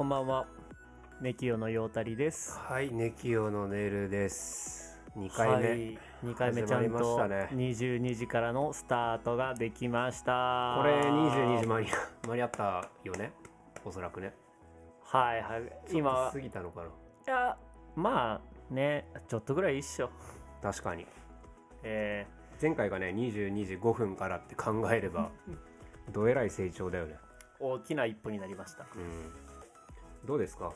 えー、こんばんは。ネキヨのヨータリです。はい、ネキオのネルです。2回目。はい、2回目ちゃんとたね22時からのスタートができました。これ22時間に間に合ったよね？おそらくね。はいはい。今過ぎたのかな。いや、まあね、ちょっとぐらいいいっしょ。確かに。え前回がね、22時5分からって考えれば、どえらい成長だよね。ー、大きな一歩になりました。うん。どうですか？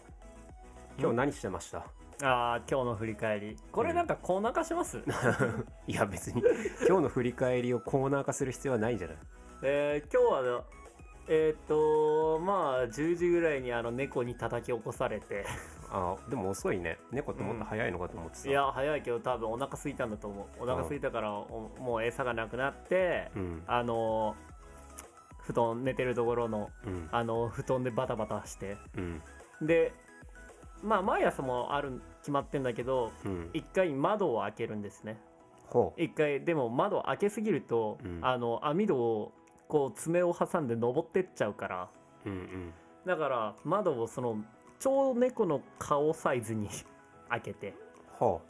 今日何してました？ああ、今日の振り返り。これなんかコーナー化します、いや別に。今日の振り返りをコーナー化する必要はないんじゃない。えー、今日は、えーっと、まあ、10時ぐらいにあの猫に叩き起こされて、あでも遅いね。猫ってもっと早いのかと思ってた、いや早いけど多分お腹空いたんだと思う。お腹空いたからおもう餌がなくなって、うん。あの布団寝てるところのうん。あの布団でバタバタして。うんでまあ毎朝もある決まってんだけどうん。一回窓を開けるんですね。ほ一回でも窓を開けすぎると、うん。あの網戸をこう爪を挟んで登ってっちゃうから。ううんうん。だから窓をその超猫の顔サイズに 開けて。ほ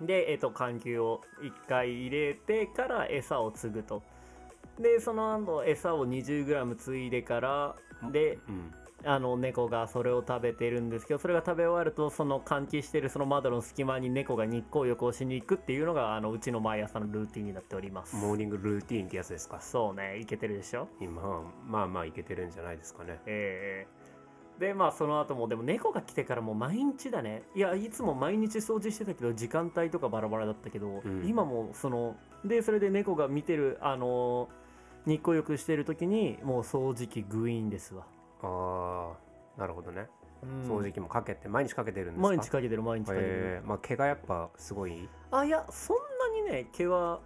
で、えっと緩急を1回入れてから餌を継ぐと。でその後餌を 20g 継いでからでううんあの猫がそれを食べてるんですけどそれが食べ終わるとその換気してるその窓の隙間に猫が日光浴をしに行くっていうのがあのうちの毎朝のルーティンになっております。モーニングルーティーンってやつですか？そうねいけてるでしょ？今まあまあいけてるんじゃないですかね。ええ。でまあその後もでも猫が来てからもう毎日だね。いやいつも毎日掃除してたけど時間帯とかバラバラだったけど、うん。今もそのでそれで猫が見てるあのー日光浴してる時にもう掃除機グイーンですわ、ああなるほどね。うん。掃除機もかけて毎日かけてるんですか？毎日かけてる毎日かけてる、えー。まあ毛がやっぱすごい？あいやそんなにね毛は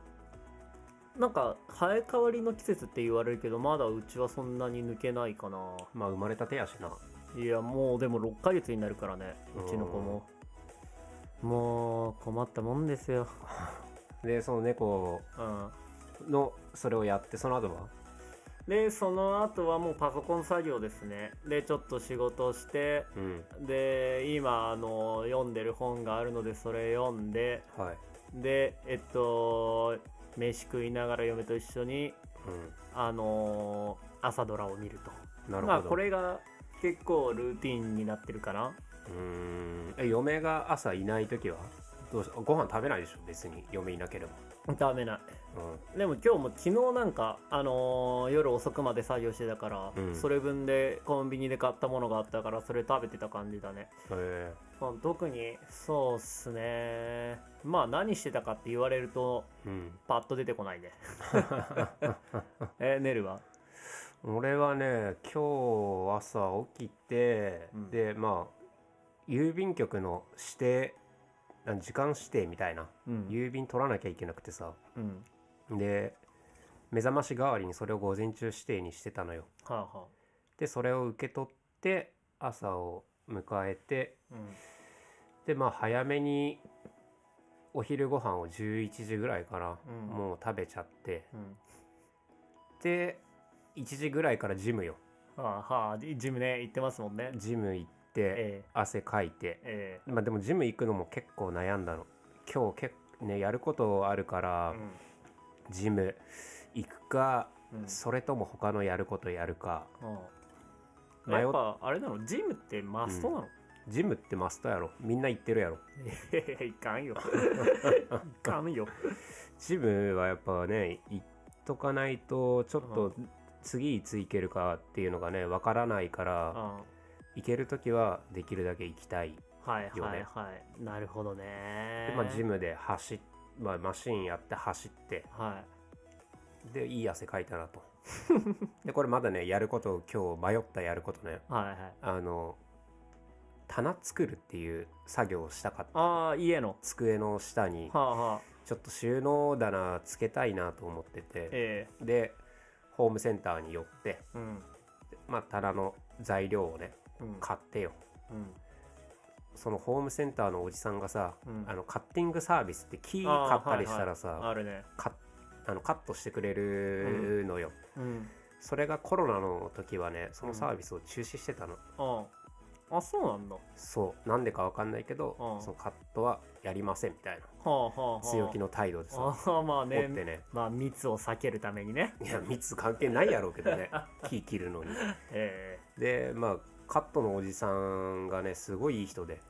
なんか生え変わりの季節って言われるけどまだうちはそんなに抜けないかな。まあ生まれたてやしな。いやもうでも6ヶ月になるからねうちの子も。もう困ったもんですよ。でその猫うん。のそれをやってその後は？でその後はもうパソコン作業ですね。でちょっと仕事をしてうん。で今あの読んでる本があるのでそれ読んではい。でえっと飯食いながら嫁と一緒にうあの朝ドラを見ると。んなるほど。まあこれが結構ルーティンになってるかな。うーん。え嫁が朝いない時は？どうしご飯食べないでしょ？別に。嫁いなければ。ダメないうん。でも今日も昨日なんか、あのー夜遅くまで作業してたから、うん。それ分でコンビニで買ったものがあったからそれ食べてた感じだね、え。まあ、特にそうっすね。まあ何してたかって言われるとーうん。パッと出てこないね。えネルは？俺はね今日朝起きて、うん。でまあ郵便局の指定時間指定みたいな、うん。郵便取らなきゃいけなくてさ。うんで目覚まし代わりにそれを午前中指定にしてたのよ。はあはでそれを受け取って朝を迎えてあうん。でまあ早めにお昼ご飯を11時ぐらいからうん。もう食べちゃって、うん。で1時ぐらいからジムよ。はあはあジムね行ってますもんね。ジム行ってえ汗かいて。ええ。まあでもジム行くのも結構悩んだの。今日結構ねやることあるからえジム行くかうん。うんそれとも他のやることやるか。うん。迷っやっぱあれなの？ジムってマストなの、ジムってマストやろ。みんな行ってるやろ。いかんよ。いかんよ。ジムはやっぱね行っとかないとちょっうと次いつ行けるかっていうのがねわからないからあ行ける時はできるだけ行きたいはいはいはい。なるほどね。で、まあ、ジムで走っ、まあ、マシンやって走って。はでいい汗かいたなと。でこれまだねやること今日迷ったやることね。いはいはい。あの棚作るっていう作業をしたかった。ああ家の。机の下にはあはあ。ちょっと収納棚つけたいなと思ってて。えでホームセンターに寄って、えうん。まあ、棚の材料をねうん。買ってよ。うんそのホームセンターのおじさんがさ、うん。あのカッティングサービスって木買ったりしたらさ、はいはい。あるね。カあのカットしてくれるのよ、うん。それがコロナの時はねそのサービスを中止してたの、うん。あそうなんだ。はそう。なんでかわかんないけど、うん。そのカットはやりませんみたいな。あはあはあ。強気の態度でさああまあ持っねてね。まあ密を避けるためにね。いや密関係ないやろうけどね。木切るのに。え。でまあカットのおじさんがねすごいいい人で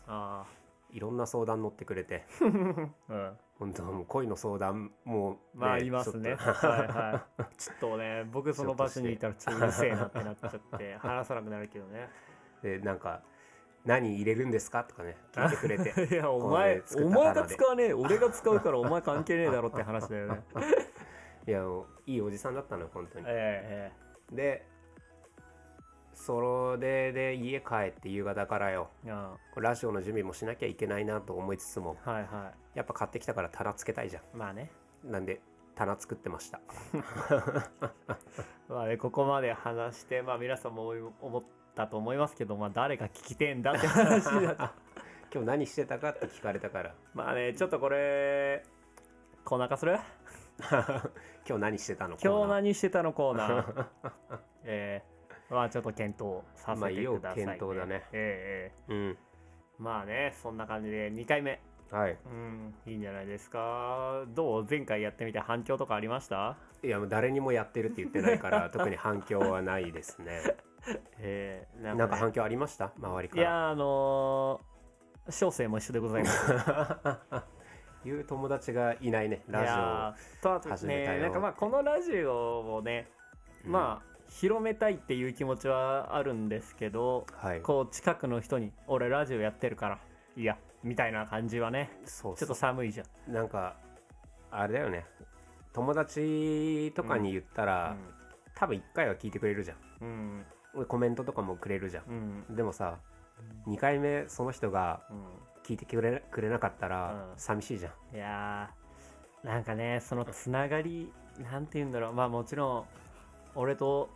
いろんな相談乗ってくれてあ うん。本当もう恋の相談も、ね、まあありますね。ちょっと。はいはい。ちょっとね僕その場所にいたらちょっとうるせえなってなっちゃって話さなくなるけどね。でなんか「何入れるんですか?」とかね聞いてくれて。いやおこ前お前が使わねえ俺が使うからお前関係ねえだろって話だよね。いやいいおじさんだったのよ本当に。ええ。でそれで家帰って夕方からよ。ええあこれラジオの準備もしなきゃいけないなと思いつつもあはいはやっぱ買ってきたから棚つけたいじゃいまあね。んなんで棚作ってました。まあねここまで話してまあ皆さんも思ったと思いますけどまあ誰が聞きてえんだって話だ。と 今日何してたかって聞かれたから。まあねちょっとこれコーナー化する？今日何してたの今日コーナー。何してたのコーナー。ええまあちょっと検討させてください、ね。まあ要検討だね。えええうん。えまあねそんな感じで2回目。はい。うんいいんじゃないですか。どう前回やってみて反響とかありました？いやもう誰にもやってるって言ってないから 特に反響はないですね。ええなね。なんか反響ありました？周りかいらやあのー小生も一緒でございます。いう友達がいないねいラやーとあと始めたよねなんかまあこのラジオをね、ジオまあ広めたいっていう気持ちはあるんですけどあはい。こう近くの人に「俺ラジオやってるからいや」みたいな感じはねそうちょっとそ寒いじゃん。うなんかあれだよね。友達とかに言ったら、多分1回は聞いてくれるじゃうん。んコメントとかもくれるじゃうん。うん。んでもさ2回目その人がうん。聞いてくれくれなかったらうん。寂しいじゃん。いやーなんかねそのつながりなんて言うんだろう。まあもちろん俺と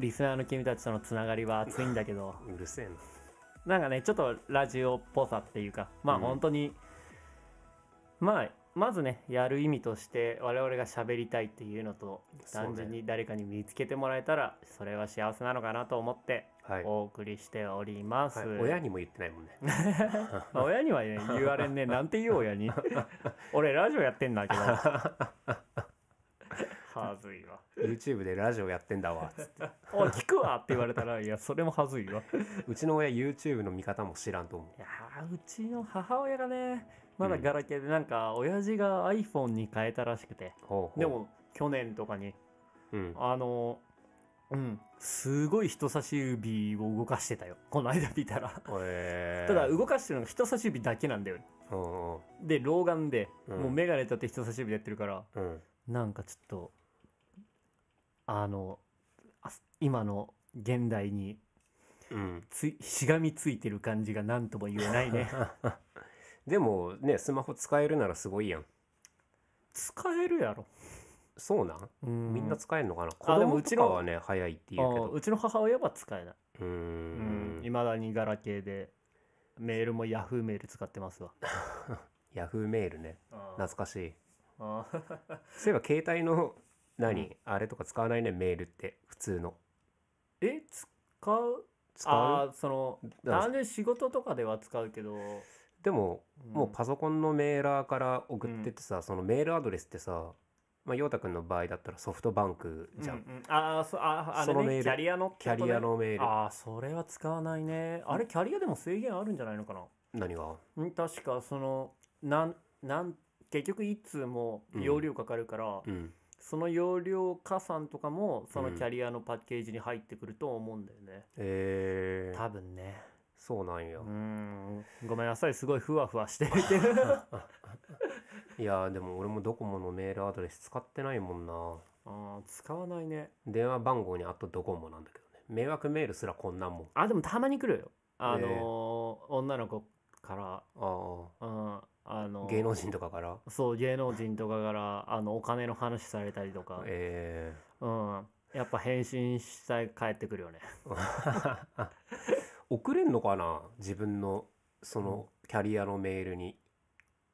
リスナーの君たちとのつながりは熱いんだけど。うるせえな。なんかねちょっとラジオっぽさっていうかまあうん。本当に、まあまずねやる意味として我々が喋りたいっていうのと単純に誰かに見つけてもらえたらそれは幸せなのかなと思ってはい、お送りしております、はい、親にも言ってないもんね。まあ親にはね言われんね。なんて言おう親に。俺ラジオやってんだけど はずいわ。YouTube でラジオやってんだわつって「おい聞くわ」って言われたらいやそれもはずいわ。いうちの親 YouTube の見方も知らんと思う。やーうちの母親がねまだガラケーでなんか親父が iPhone に変えたらしくて。ほうほう。でも去年とかにうん。あのうんすごい人差し指を動かしてたよ。この間見たら。えー、ただ動かしてるのが人差し指だけなんだよ。で老眼で、うん。もう眼鏡取って人差し指でやってるからうん。なんかちょっとあのあ今の現代にうん。ついしがみついてる感じが何とも言えないね。でもねスマホ使えるならすごいやん。使えるやろ。そうなん？うん。みんな使えるのかな？子あでも供うちのとかはね早いって言うけど。あうちの母親は使えない、うん。んいまだにガラケーでメールもヤフーメール使ってますわ。ヤフーメールね。あ懐かしい。あ そういえば携帯の何、あれとか使わないねメールって。普通の。え？使う？使う？ああその単純に仕事とかでは使うけど、でも、ん。もうパソコンのメーラーから送ってってさ、そのメールアドレスってさまあ陽太くんの場合だったらソフトバンクじゃん、うんうん。ああそああれそのメール。ねキャリアのキャリアのメール。ああそれは使わないね。あれキャリアでも制限あるんじゃないのかな？何が？うん？確かそのなんなん結局いつも容量かかるから、うんその容量加算とかもそのうん。キャリアのパッケージに入ってくると思うんだよね、え。ー、多分ね。そうなんや、うん。ごめんなさいすごいふわふわしてるけど。いやーでも俺もドコモのメールアドレス使ってないもんな。あー使わないね。電話番号にあとドコモなんだけどね。迷惑メールすらこんなんもん。あでもたまに来るよ。あのーえー女の子から。あうんあのあ芸能人とかから？そう芸能人とかからあのお金の話されたりとか、えうん。やっぱ返信したい帰ってくるよね。ー、送れんのかな？自分のそのキャリアのメールに。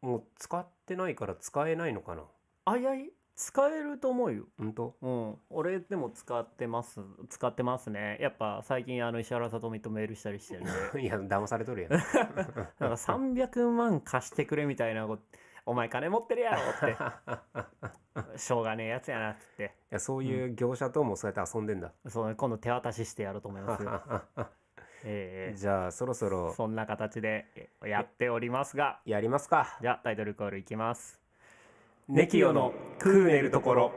もう使ってないから使えないのかな？あいやい使えると思うよ本当。うん。俺でも使ってます使ってますね。やっぱ最近あの石原さとみとメールしたりしてるんで。いや騙されとるやん。なんか300万貸してくれみたいなことお前金持ってるやろって。しょうがねえやつやなっつって。いやそういう業者ともそうやって遊んでんだ、そう今度手渡ししてやろうと思います。よええ。じゃあそろそろ。そんな形でえやっておりますが。やりますか。じゃあタイトルコールいきますネキヨのクーネルところ。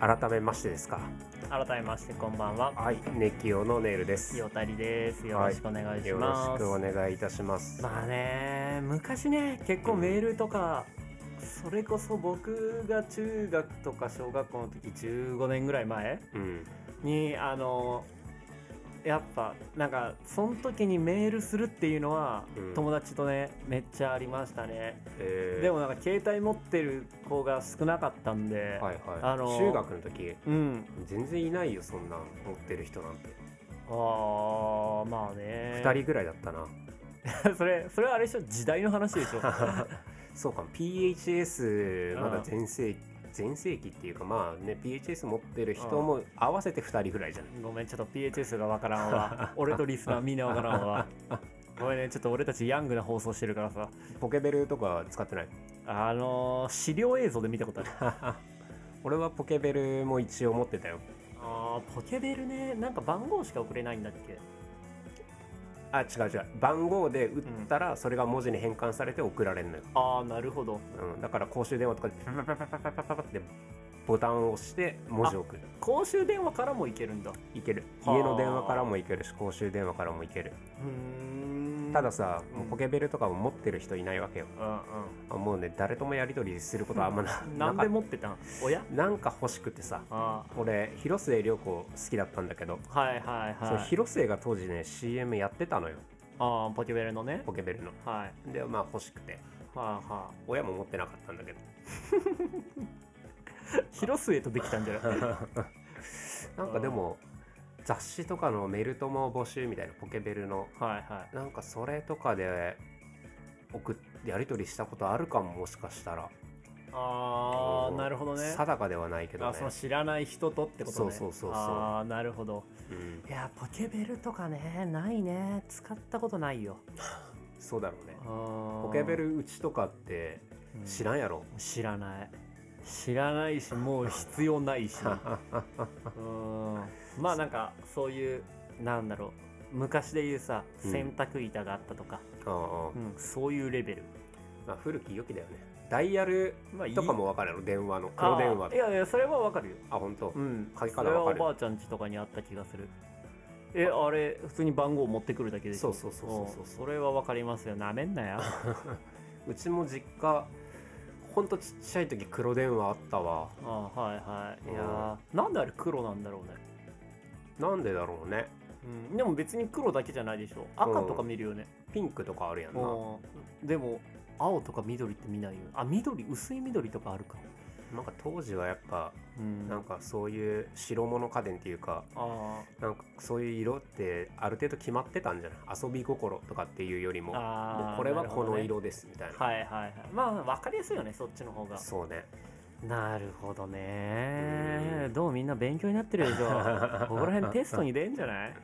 改めましてですか。改めましてこんばんは。はいネキヨのネイルです。よよたりです。よろしくお願いしろます、しくお願いいたします。まあね昔ね結構メールとか、それこそ僕が中学とか小学校の時15年ぐらい前うん。にあのやっぱなんかその時にメールするっていうのは、うん。友達とねめっちゃありましたね、え。ーでもなんか携帯持ってる子が少なかったんで、はいはい、あのー中学の時？うん。全然いないよそんなん持ってる人なんて。あーまあね。2人ぐらいだったな。それそれはあれでしょ？時代の話でしょ？そうか PHS まだうん。全盛期全盛期っていうかまあね PHS 持ってる人も合わせて2人ぐらいじゃないごめんちょっと PHS がわからんわ。俺とリスナーみんなわからんわ。ごめんねちょっと俺たちヤングな放送してるからさ。ポケベルとか使ってない？あのー、資料映像で見たことある。俺はポケベルも一応持ってたよ。あーポケベルねなんか番号しか送れないんだっけ？あ違う違う。番号で打ったらそれが文字に変換されて送られるのよ、ああなるほど。うん、だから公衆電話とかでパパパパパパパパパってボタンを押して文字を送る。公衆電話からもいけるんだ。いける。はあ。家の電話からもいけるし公衆電話からもいける。うーん。たださ、ポケベルとかも持ってる人いないわけよ。うんあもうね誰ともやり取りすることはあんまな,、うんなんで持ってたん？親？なんか欲しくてさあ俺広末涼子好きだったんだけど、ーはいはい。そのはい広末が当時ね CM やってたのよ。あーポケベルのね。ポケベルの。はい。でまあ欲しくて。はあは親も持ってなかったんだけど。あ広末とできたんじゃない？なんかでも雑誌とかのメルトモ募集みたいなポケベルのはいはい。なんかそれとかで送っやり取りしたことあるかももしかしたら。ああうんなるほどね。定かではないけどね。あその知らない人とってことね。そうそうそうそうああなるほど。うん。いやポケベルとかねないね。使ったことないよ。そうだろうね。ポポケベルうちとかって知らんやろ、知らない知らないしもう必要ないし。うん。まあなんかそういうなんだろう。昔で言うさうん。洗濯板があったとか、ああ。うん。そういうレベル。まあ、古き良きだよね。ダイヤルまあいい。とかも分かるやろ電話の。黒電話いやいやそれはわかるよ。あ本当、うん。鍵それはおから分かるばあちゃん家とかにあった気がする。えあ。れ普通に番号持ってくるだけでしょ？そうそうそうそうそうん。それはわかりますよ。なめんなよ。うちも実家ほんとちっちゃい時黒電話あったわ。あはいはい。いやーなんであれ黒なんだろうね。なんでだろうね。うん、でも別に黒だけじゃないでしょ。赤とか見るよね、ピンクとかあるやんな。うん、でも青とか緑って見ないよ。あ緑薄い緑とかあるか。なんか当時はやっぱうん。なんかそういう白物家電っていうかあなんかそういう色ってある程度決まってたんじゃない？遊び心とかっていうよりももうこれはこの色ですみたいな、はいはいはい。まあ分かりやすいよねそっちの方が。そうね。なるほどね。うん。どうみんな勉強になってるでしょここら辺テストに出んじゃない？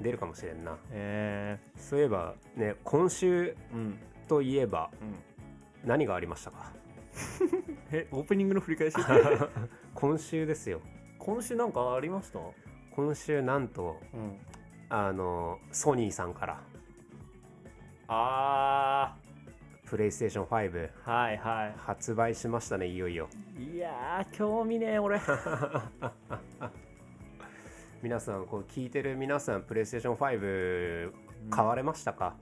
出るかもしれんな。えそういえばね今週ー、うんといえばうん。何がありましたか？えオープニングの振り返し 今週ですよ。今週なんかありました？今週なんとうんあのソニーさんから。あプレイステーション5ーはいは発売しましたねいよいよ。いいやー興味ねえ俺。皆さんこう聞いてる皆さんプレイステーション5買われましたか、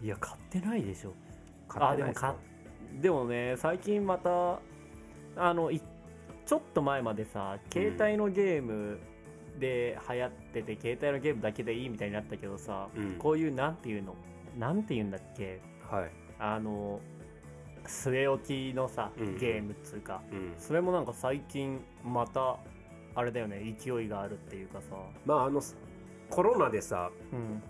いや買ってないでしょ。買ってないででもでもね最近またあのいちょっと前までさ携帯のゲームで流行ってて、携帯のゲームだけでいいみたいになったけどさ、うん。こういうなんていうの？なんていうんだっけ？はい、あの据え置きのさ、うん。ゲームっつうか。うん、それもなんか最近またあれだよね勢いがあるっていうかさ。まああのコロナでさうん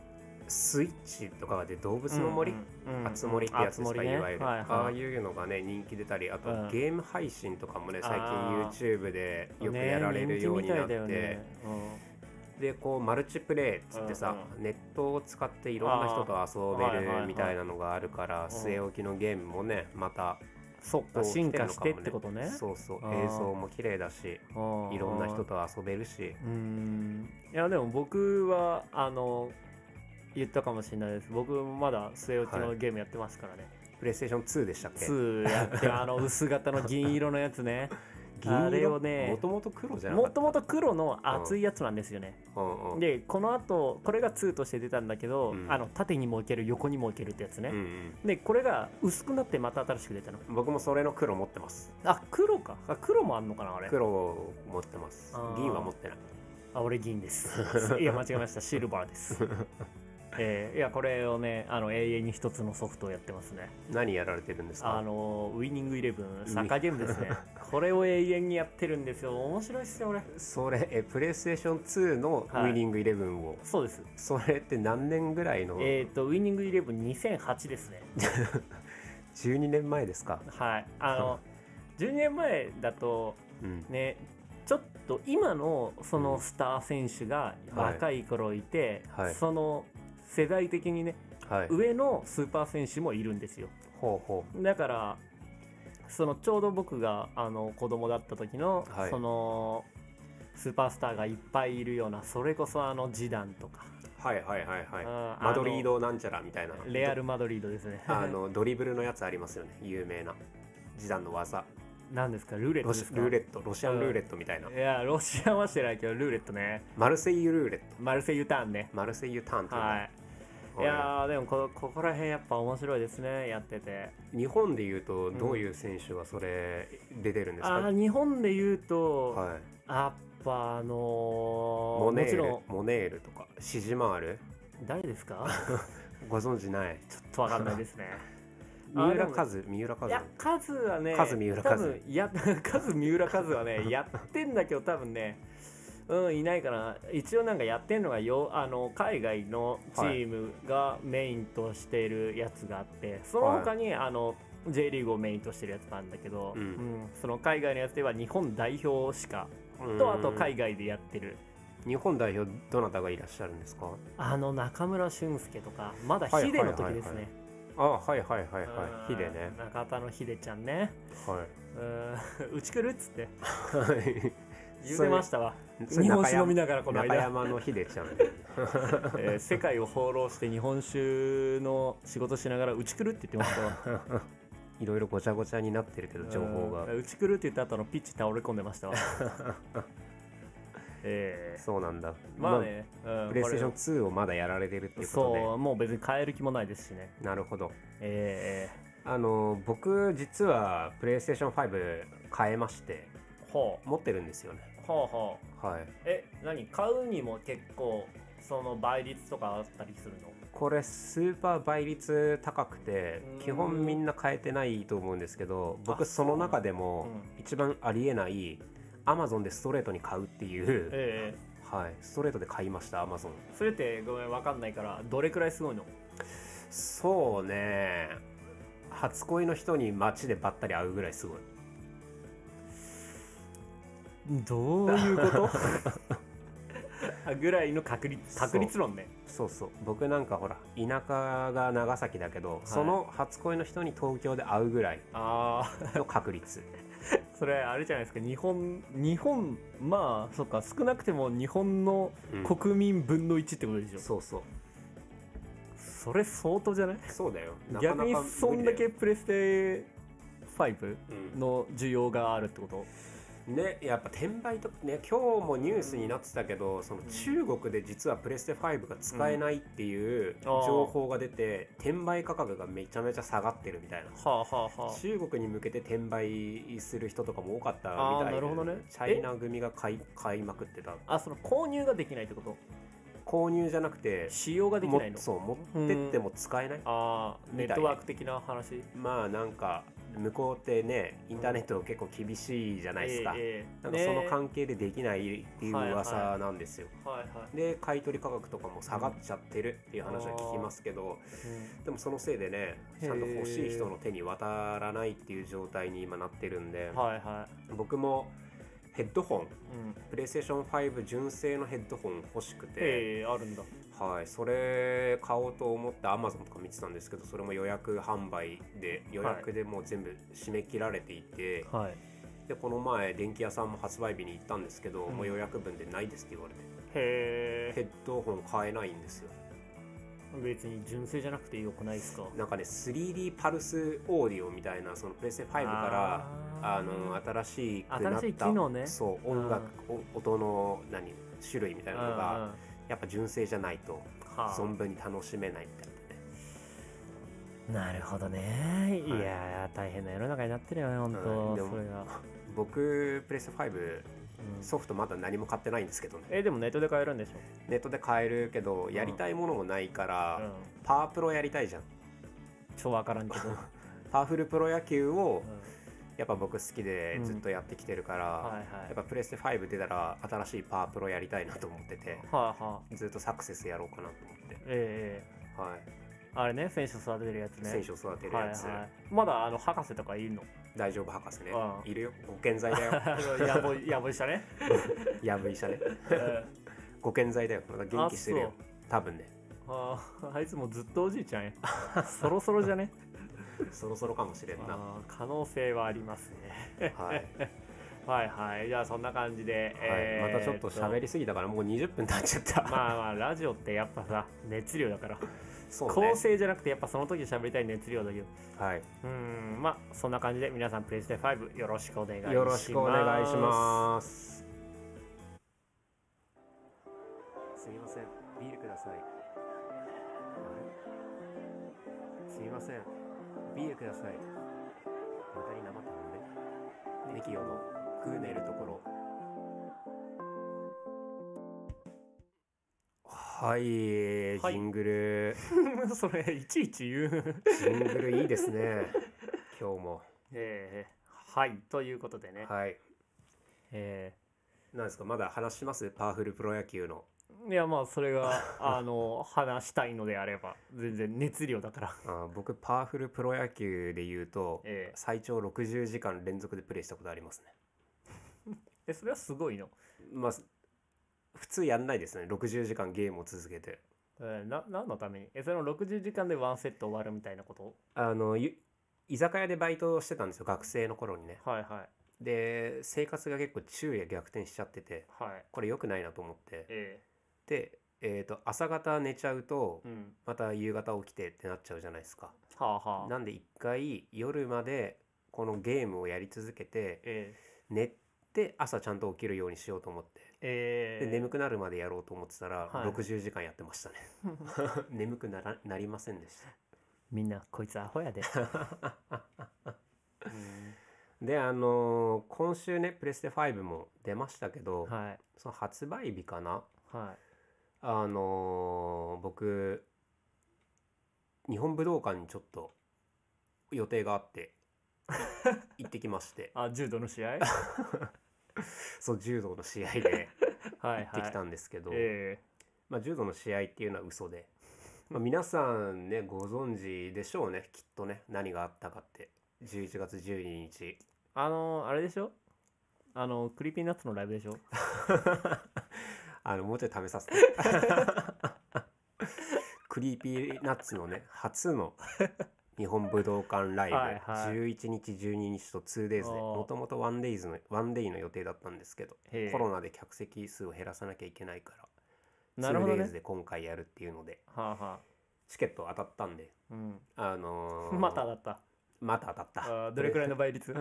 スイッチとかで動物の森、うんうんあつ森ってやつですか、ね。いわゆる、はいはい。ああいうのがね人気出たりあと、うん。ゲーム配信とかもね最あ近 YouTube でよくねやられるようになって、人気みたいだよね。でこうマルチプレイっつってさ、うんネットを使っていろんな人と遊べるみたいなのがあるから、ん据え置きのゲームもねまたそっか進化してってことね。そうそう映像も綺麗だしうんいろんな人と遊べるし。うーん。いやでも僕はあの言ったかもしれないです。僕まだ据え置きのゲームやってますからね、プレイステーション2でしたっけ？2やってあの 薄型の銀色のやつね。あれをねもともと黒じゃなもともと黒の厚いやつなんですよね、うんうん。でこの後これが2として出たんだけど、うん。あの縦にもいける横にもいけるってやつね、うんうんでこれが薄くなってまた新しく出たの。僕もそれの黒持ってます。あ黒か。あ黒もあんのかなあれ。黒を持ってます。銀は持ってない。あ俺銀です。いや間違えました。シルバーです えーいやこれをねあの永遠に一つのソフトをやってますね。何やられてるんですか？あのウイニングイレブンサッカーゲームですね。これを永遠にやってるんですよ。面白いっすよ俺。それえプレイステーション2のウはい。イニングイレブンを、そうです。それって何年ぐらいの、えっ、とウイニングイレブン2008ですね。12年前ですか？はい。あの 12年前だとうん。ねちょっと今のそのスター選手がはい若い頃いて、はい。その世代的にねはい。上のスーパー選手もいるんですよ。ほうほだからそのちょうど僕があの子供だった時の、はい。そのスーパースターがいっぱいいるようなそれこそあのジダンとか、うはいはいはいはい。あマドリードなんちゃらみたいな。レアル・マドリードですね。あのドリブルのやつありますよね。有名な。時短の技。何ですか？ルーレットですか？ルーレット。ロシアンルーレットみたいな、いやロシアンはしてないけどルーレットね。マルセイユルーレット。マルセイユターンね。マルセイユターンっていうのはいい。やーでもこここら辺やっぱ面白いですねやってて。日本でいうとどういう選手がそれ出てるんですか、あー日本で言うと、はい。やっぱあのーモネールもちろん。モネールとかシジマール？誰ですか？ご存知ない？ちょっとわかんないですね。三浦あ和三浦和。いや、カズはね、カズ三浦多カズ分や、カズ三浦カズはね、やってんだけど、多分ね、うん、いないかな。一応なんかやってんのがよ、あの、海外のチームがメインとしているやつがあって、その他に、あの、J リーグをメインとしてるやつがあるんだけど、うん。うんその海外のやつでは日本代表しか、うん。と、あと海外でやってる、日本代表どなたがいらっしゃるんですか？あの、中村俊輔とか、まだはいヒデの時ですね。あはいはいはいはい。ヒデね。うん中田のヒデちゃんね。はい。うん、うち来るっつって。はい言うてましたわ。日本酒飲みながらこの間。中山のヒデちゃんえー世界を放浪して日本酒の仕事しながらうち来るって言ってましたわ。いろいろごちゃごちゃになってるけど情報が。うんうち来るって言った後のピッチ倒れ込んでましたわ。えそうなんだ。ーまあね、うんプレイステーションこ2をまだやられてるってれいうことでそうもう別に変える気もないですしね。なるほど。えあの僕実はプレイステーション5変えまして持ってるんですよね。うほうほうはい。え何買うにも結構その倍率とかあったりするの？これスーパー倍率高くてうん。基本みんな変えてないと思うんですけど僕あその中でもう一番ありえないアマゾンでストレートに買うっていう、えはい、ストレートで買いましたアマゾン。ー、それってごめんわかんないからどれくらいすごいの？そうね。初恋の人に街でばったり会うぐらいすごいどういうこと？あ ぐらいの確率確率論ね。そうそう。僕なんかほら田舎が長崎だけど、その初恋の人に東京で会うぐらいの確率。それあれじゃないですか。日本日本まあそっか少なくても日本のうん。国民分の1ってことでしょ、そうそう。それ相当じゃない？そうだよ。逆にそんだけプレステ5だようん。の需要があるってこと？ねやっぱ転売とかね今日もニュースになってたけどその中国で実はプレステ5が使えないっていう情報が出て転売価格がめちゃめちゃ下がってるみたいな。はあはあは中国に向けて転売する人とかも多かったみたいでなるほどね。チャイナ組が買い買いまくってた。あその購入ができないってこと？購入じゃなくて使用ができもないの？そう持ってっても使えないああネットワーク的な話？まあなんか向こうってねインターネット結構厳しいじゃないですか、ええなんかそのね関係でできないっていう噂なんですよ、で買い取り価格とかも下がっちゃってるっていう話は聞きますけど、でもそのせいでねちゃんと欲しい人の手に渡らないっていう状態に今なってるんで、うんはい。は僕もヘッドホンいうん。プレイステーション5純正のヘッドホン欲しくて、ええあるんだはい、それ買おうと思って Amazon とか見てたんですけどそれも予約販売で予約でもう全部締め切られていて、はい。でこの前電気屋さんも発売日に行ったんですけど、うん。もう予約分でないですって言われて。へえヘッドホン買えないんですよ。別に純正じゃなくてよくないですか？なんかね 3D パルスオーディオみたいなそのプレステ5からあの新しくなった新しい機能ね。そう音楽、お音の何種類みたいなのがやっぱ純正じゃないとはあ。存分に楽しめないみたいなね。なるほどね。いはい。やー大変な世の中になってるよね本うん。当でもそれが、僕プレステ5うん。ソフトまだ何も買ってないんですけどね。えでもネットで買えるんでしょ？ネットで買えるけどやりたいものもないから、うん。パワープロやりたいじゃん。超わからんけど、う んパワフルプロ野球をやっぱ僕好きでずっとやってきてるから、はいはい。やっぱプレステ5出たら新しいパワープロやりたいなと思っててはいはいずっとサクセスやろうかなと思って、ええはい。あれね選手育てるやつね。選手を育てるやつ、はいはい、まだあの博士とかいるの？大丈夫博士ね。うん。いるよ。ご健在だよ。やぼいやぼいしたね、やぶ医者ね。うんご健在だよ。まだ元気してるよ。多分ね。あーあいつもずっとおじいちゃんや。そろそろじゃね？そろそろかもしれんな。可能性はありますね。はい、はいはい。じゃあそんな感じで、えーはい、またちょっと喋りすぎたからもう20分経っちゃった、まあまあラジオってやっぱさ熱量だから、そうね。構成じゃなくてやっぱその時喋りたい熱量だけど。はい。うんまあそんな感じで皆さんプレイステ5よろしくお願いします。よろしくお願いします。すみません。ビールください。すみませんビールください。またに生頼んで。ネキヨのクーネルところ。はい、はいジングル。それいちいち言う。ジングルいいですね。今日も。えー、はい。ということでね、はい。えなんですか？まだ話します？パワフルプロ野球の。ーいやまあそれが あの話したいのであれば全然熱量だから。あ僕パワフルプロ野球で言うと、ええ。最長60時間連続でプレイしたことありますね。えそれはすごいの、まあ普通やんないですね。60時間ゲームを続けて。えー、な何のために？えその60時間でワンセット終わるみたいなこと？あのゆ居酒屋でバイトをしてたんですよ学生の頃にね。はいはい。で生活が結構昼夜逆転しちゃっててはい。これ良くないなと思って。えで、えー、と朝方寝ちゃうとえうん。また夕方起きてってなっちゃうじゃないですか。はあはあ。なんで一回夜までこのゲームをやり続けてえ寝て朝ちゃんと起きるようにしようと思って。ええ。えで眠くなるまでやろうと思ってたら、はい。60時間やってましたね。眠くならなりませんでしみんなこいつアホやで、うん。たであのー今週ねプレステ5も出ましたけど、はい。その発売日かな？はいあのー僕日本武道館にちょっと予定があって 行ってきまして。あ柔道の試合？そう柔道の試合ではい行ってきたはいんですけど、えまあ、柔道の試合っていうのは嘘で、まあ、皆さんねご存知でしょうねきっとね何があったかって。11月12日。あのあれでしょ？あのクリーピーナッツのライブでしょ？あのもうちょい食べさせて。クリーピーナッツのね初の日本武道館ライブ、はいはい。11日12日と 2days でもともと 1days の 1day の予定だったんですけどへえ。コロナで客席数を減らさなきゃいけないからなるほど 2days ねで今回やるっていうのではあはチケット当たったんであうん。あのーまただった。また当たった。あーどれくらいの倍率？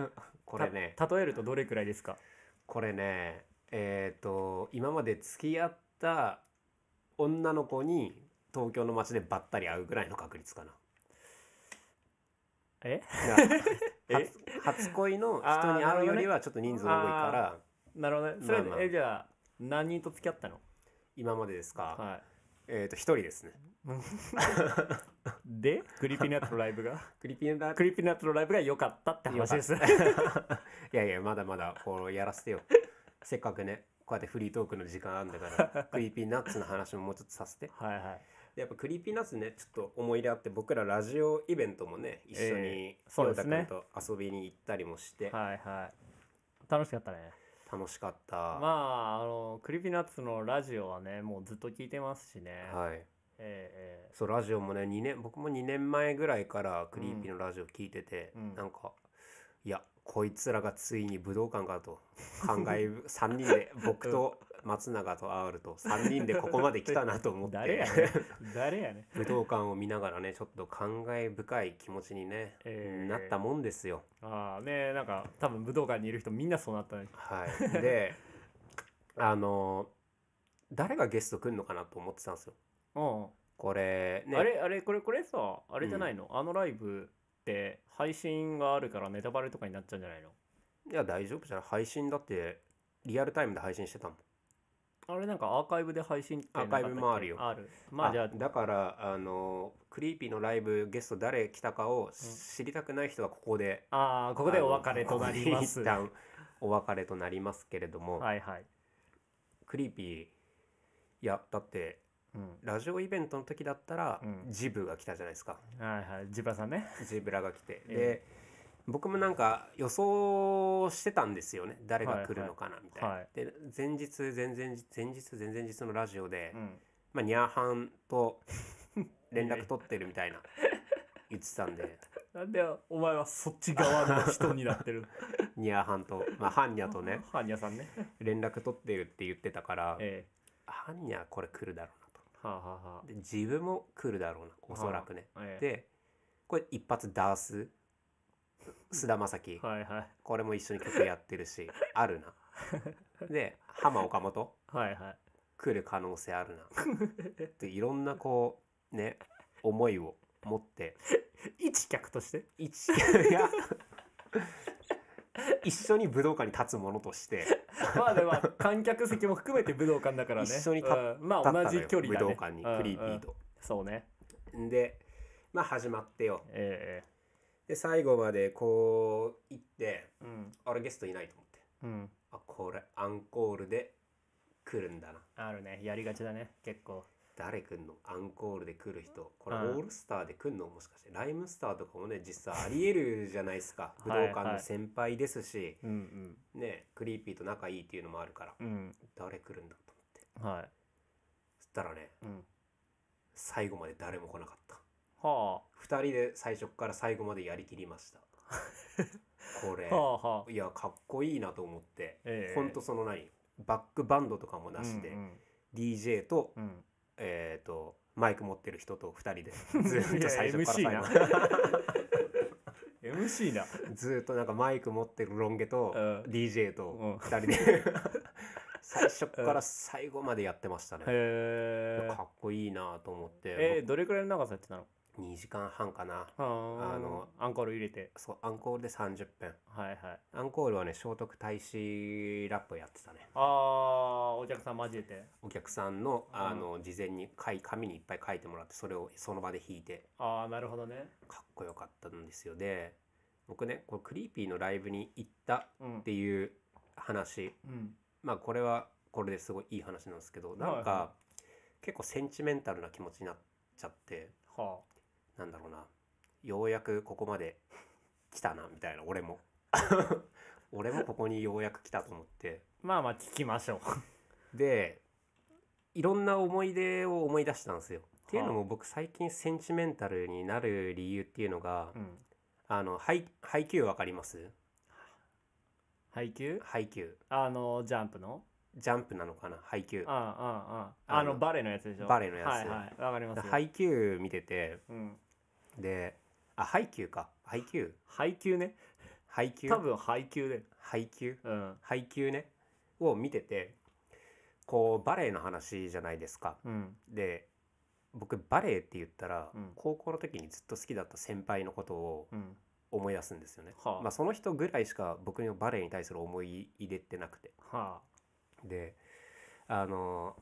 これね。た例えるとどれくらいですか？これねえっ、と今まで付き合った女の子に東京の街でばったり会うぐらいの確率かな。え？初初恋の人に会うよりはちょっと人数多いから。なるほどね。それ、まあ。まあえじゃあ何人と付き合ったの？今までですか、はえっ、と一人ですね。でクリーピーナッツのライブが？クリーピーナッツのライブが良かったって話です。いやいやまだまだこうやらせてよせっかくねこうやってフリートークの時間あるんだから クリーピーナッツの話ももうちょっとさせて。はいはい。でやっぱクリーピーナッツねちょっと思い入れあって僕らラジオイベントもね一緒にえーそうですね。と遊びに行ったりもして、はいはい。楽しかったね。楽しかった、まああのクリーピーナッツのラジオはねもうずっと聞いてますしね、はい。えそうラジオもね2年僕も2年前ぐらいからクリーピーのラジオ聞いてて、うん。なんかいやこいつらがついに武道館かと。考え 3人で僕と松永と R と3人でここまで来たなと思えって。誰やねん。誰やねん。武道館を見ながらねちょっと感慨深い気持ちにね、えー。なったもんですよ。ああねなんか多分武道館にいる人みんなそうなったね。はい、であの誰がゲスト来るのかなと思ってたんですよ。うん。これね。あれあれこれこれさあれじゃないの、あのライブって配信があるからネタバレとかになっちゃうんじゃないの？いや大丈夫じゃない。配信だってリアルタイムで配信してたもん。あれなんかアーカイブで配信ってアーカイブもあるよ。ある。まあじゃあだからあのクリーピーのライブゲスト誰来たかを知りたくない人はここで、ああここでお別れとなりまあすの一旦お別れとなりますけれども、はいはい、クリーピーいやだってうん、ラジオイベントの時だったら、うん。ジブが来たじゃないですか。はいはい。ジブラさんね。ジブラが来て、えで僕もなんか予想してたんですよね。誰が来るのかなみたいな、はい。で前日前々日前日前々日のラジオで、うん。まあ、ニャーハンと 連絡取ってるみたいな 言ってたんで。なんでお前はそっち側の人になってるニャーハンと、まあ、ハンニャとねハンニャさんね。連絡取ってるって言ってたから、えハンニャこれ来るだろうはあ、はあはあ、で自分も来るだろうなおそらくね、ええ。でこれ一発ダース？菅田将暉。はいはい。これも一緒に曲やってるし あるな。で浜岡本？はいはい。来る可能性あるな。でいろんなこうね思いを持って。一客として？一いや一緒に武道館に立つ者として。まあでも観客席も含めて武道館だからね。一緒に立っうん。まあ同じ距離だね。武道館にクリーピーと、そうね。でまあ始まってよ。えで最後までこう行ってえうん。あれゲストいないと思って。うん。あこれアンコールで来るんだな。あるね。やりがちだね。結構誰来んの？アンコールで来る人。これオうんールスターで来んの？もしかして。ライムスターとかもね実際ありえるじゃないですか。武道はい。館の先輩ですし、うんねクリーピーと仲いいっていうのもあるから。うん。うん誰来るんだと思って。はい。そしたらねうん。最後まで誰も来なかった。は2人で最初から最後までやりきりました。これ。あはあはあ。いやかっこいいなと思って、ええ。ほんとその何？バックバンドとかもなしで、うん DJ と,、うんうんえー、とマイク持ってる人と2人で。ずっと最初から最後。MC な。でずっとなんかマイク持ってるロン毛とうん。DJ とうん。2人で。最初から最後までやってましたね、へかっこいいなと思って、ええどれくらいの長さやってたの？2時間半かな。はあのアンコール入れて。そうアンコールで30分。はいはい。アンコールはね聖徳太子ラップやってたね。ああお客さん交えて。お客さんのあの事前に書い紙にいっぱい書いてもらってそれをその場で弾いて。ああなるほどね。かっこよかったんですよ。で僕ねこれクリーピーのライブに行ったうん。っていう話。うん。まあこれはこれですごいいい話なんですけどなんか、はいは結構センチメンタルな気持ちになっちゃって。はなんだろうな。ようやくここまで 来たなみたいな。俺も。俺もここにようやく来たと思って。あまあまあ聞きましょう。でいろんな思い出を思い出したんですよ。っていうのも僕最近センチメンタルになる理由っていうのが、うん。あの配配給わかります？配給配給あのジャンプの？ジャンプなのかな？配給ああああああ。ののバレエのやつでしょ？バレエのやつ。はいはい。わかりますよ。配給見ててうんであ配給か。配給？配給ね。配給？多分配給で。配給？うん。配給ね。を見ててこうバレエの話じゃないですか。うん。で僕バレエって言ったら、うん。高校の時にずっと好きだった先輩のことをうん。思い出すんですよね、はあ。まあその人ぐらいしか僕のバレエに対する思い入れってなくて。はであの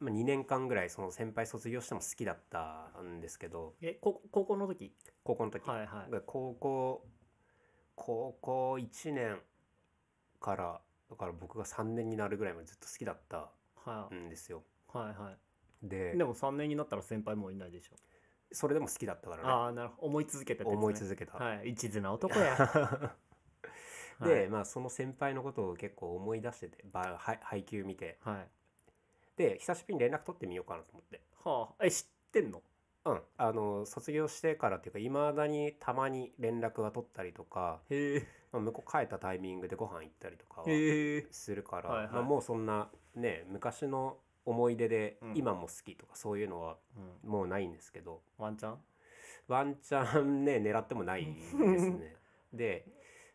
まあ、2年間ぐらいその先輩卒業しても好きだったんですけど。えこ高校の時？高校の時、はいはい。で高校高校1年からだから僕が3年になるぐらいまでずっと好きだったはいんですよ。はいはでい。でも3年になったら先輩もういないでしょ？それでも好きだったからね。ああなるほど。思い続けてね。思い続けた、はい。一途な男や。で、まあその先輩のことを結構思い出しててばはい配給見て。はい、はい、で久しぶりに連絡取ってみようかなと思って。はあ。え知ってんの？うん。あの卒業してからっていうかいまだにたまに連絡は取ったりとか、へえ。まあ、向こう帰ったタイミングでご飯行ったりとかはへえ。するから、はいはい。まあ、もうそんなね昔の思い出でうん。今も好きとかそういうのはうん。もうないんですけど、ワンチャン？ワンチャンね狙ってもないですね。で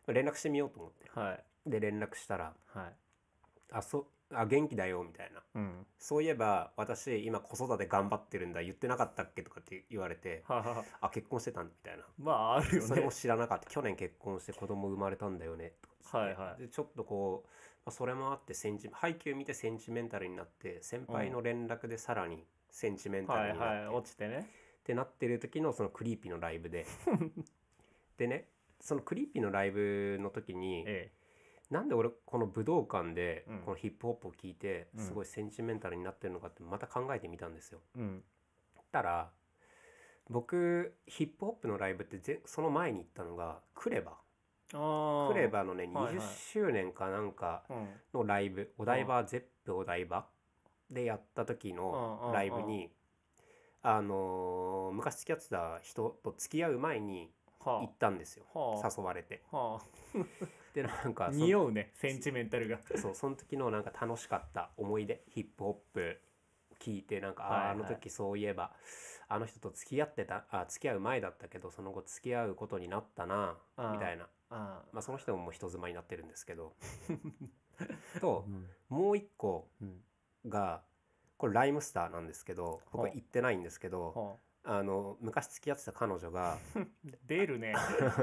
まあ連絡してみようと思って。はい。で連絡したらはい「あそあ元気だよ」みたいな。うん「そういえば私今子育て頑張ってるんだ言ってなかったっけ?」とかって言われてはあは。あ「あ結婚してたんだ」みたいな。まああるよね。それも知らなかった。去年結婚して子供生まれたんだよねとかはいはい。でちょっとこう、まあ、それもあってセンチ背景見てセンチメンタルになって先輩の連絡でさらにセンチメンタはいルになって、はい落ちてね。ってなってる時のそのクリーピーのライブで。でねそのクリーピーのライブの時にえなんで俺この武道館でうん。このヒップホップを聴いてうん。すごいセンチメンタルになってるのかってまた考えてみたんですよ。えうん。たら僕ヒップホップのライブってぜその前に行ったのがクレバ。クレバのねはいはい。20周年かなんかうん。のライブお台場ゼップお台場でやった時のライブにあのー昔付き合ってた人と付き合う前には行ったんですよ。誘われてでなんかあそ匂うねセンチメンタルが。そうその時のなんか楽しかった思い出ヒップホップ聞いてなんか、はいはい。あーあの時そういえばあの人と付き合ってたあ付き合う前だったけどその後付き合うことになったなみたいな。あまあその人ももう人妻になってるんですけど。とうん。もう一個うん。がこれライムスターなんですけど僕ははあ行ってないんですけどはあの昔付き合ってた彼女があ 出るね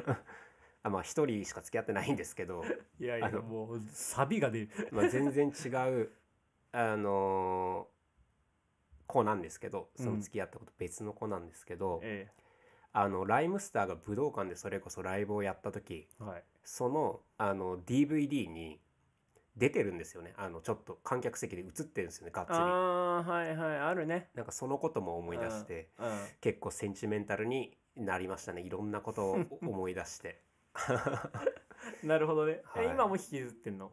あまあ一人しか付き合ってないんですけど、いやいやもうサビが出る。まあ、全然違う あの子なんですけどその付き合ったこと別の子なんですけど、えあのライムスターが武道館でそれこそライブをやった時えはい。そのあの DVD に出てるんですよね。あのちょっと観客席で映ってるんですよねがっつりああはいはい。あるね。なんかそのことも思い出してうん。結構センチメンタルになりましたね。いろんなことを思い出して なるほどね、えはい。今も引きずってんの？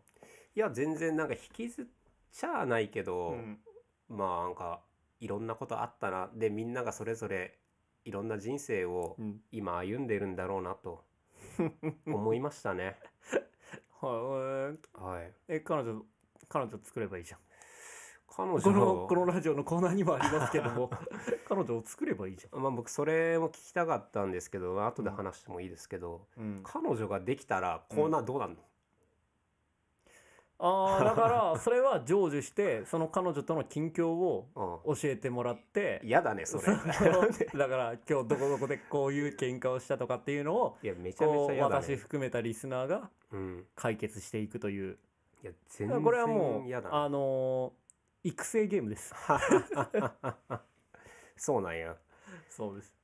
いや全然なんか引きずっちゃないけど、うん。まあなんかいろんなことあったな。でみんながそれぞれいろんな人生をうん。今歩んでるんだろうなと思いましたね。はいはい。ええ彼女彼女作ればいいじゃん彼女このこのラジオのコーナーにもありますけども。彼女を作ればいいじまあ僕それも聞きたかったんですけど後で話してもいいですけど、ゃん、うん、彼女ができたらコーナーどうなんの、ああだからそれは成就してその彼女との近況を うん。教えてもらって嫌だねそれ。だから今日どこどこでこういう喧嘩をしたとかっていうのをいやめちゃめちゃね。私含めたリスナーがうん。解決していくという。いや全然これはもうあのー育成ゲームです。そうなんや。そうです、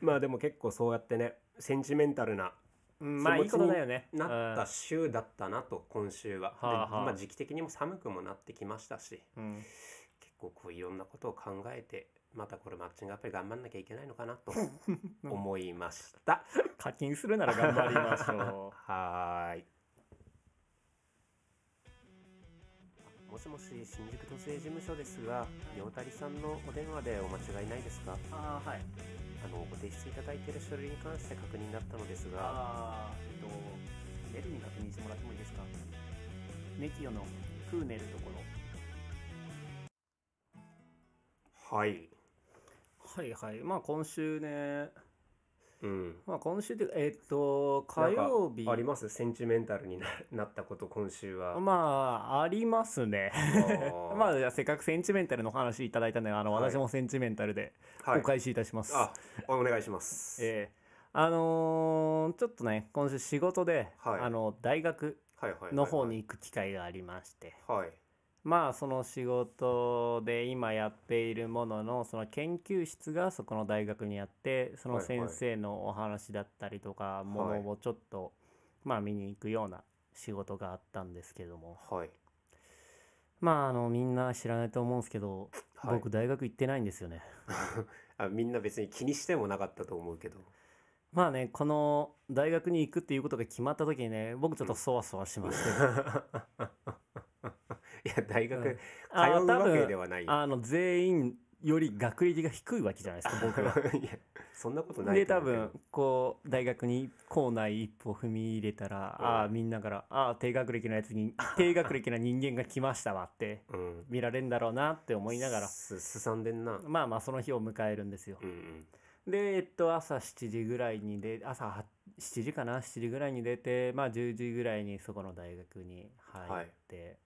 まあでも結構そうやってねセンチメンタルなうん、まあいいことだよね。なった週だったなと今週は、ではあはあ。まあ時期的にも寒くもなってきましたしうん。結構こういろんなことを考えてまたこれマッチングアプリ頑張んなきゃいけないのかなと 思いました。課金するなら頑張りましょはーいもしもし新宿都政事務所ですが尿谷さんのお電話でお間違いないですか？うああはい。あのご提出いただいている書類に関して確認だったのですが。ああえっとメルに確認してもらってもいいですか？ネキオのクーネルところ。はい。はいはい。まあ今週ねうん。まあ今週でえっと火曜日。あります？センチメンタルにななったこと今週は。まあありますね。ー。まあせっかくセンチメンタルの話いただいたのであの、はい。私もセンチメンタルではい。お返しいたします、あお願いします。ええ。あのーちょっとね今週仕事で、はい。あの大学はいはいはいはい。の方に行く機会がありまして、はいまあその仕事で今やっているもののその研究室がそこの大学にあってその先生のお話だったりとかものをちょっとまあ見に行くような仕事があったんですけども。はい。まああのみんな知らないと思うんですけどはい。僕大学行ってないんですよね。あみんな別に気にしてもなかったと思うけど。まあねこの大学に行くっていうことが決まった時にね僕ちょっとそわそわしましたよ いや大学、うん。通うわけではない。あの全員より学歴が低いわけじゃないですか僕は。いやそんなことないで多分こう大学に校内一歩踏み入れたら、うん。ああみんなから「ああ低学歴のやつに 低学歴な人間が来ましたわ」ってうん。見られるんだろうなって思いながら。すすさんでんな。まあまあその日を迎えるんですよ。う。んでえっと朝7時ぐらいにで朝は7時かな？7時ぐらいに出てまあ10時ぐらいにそこの大学に入って、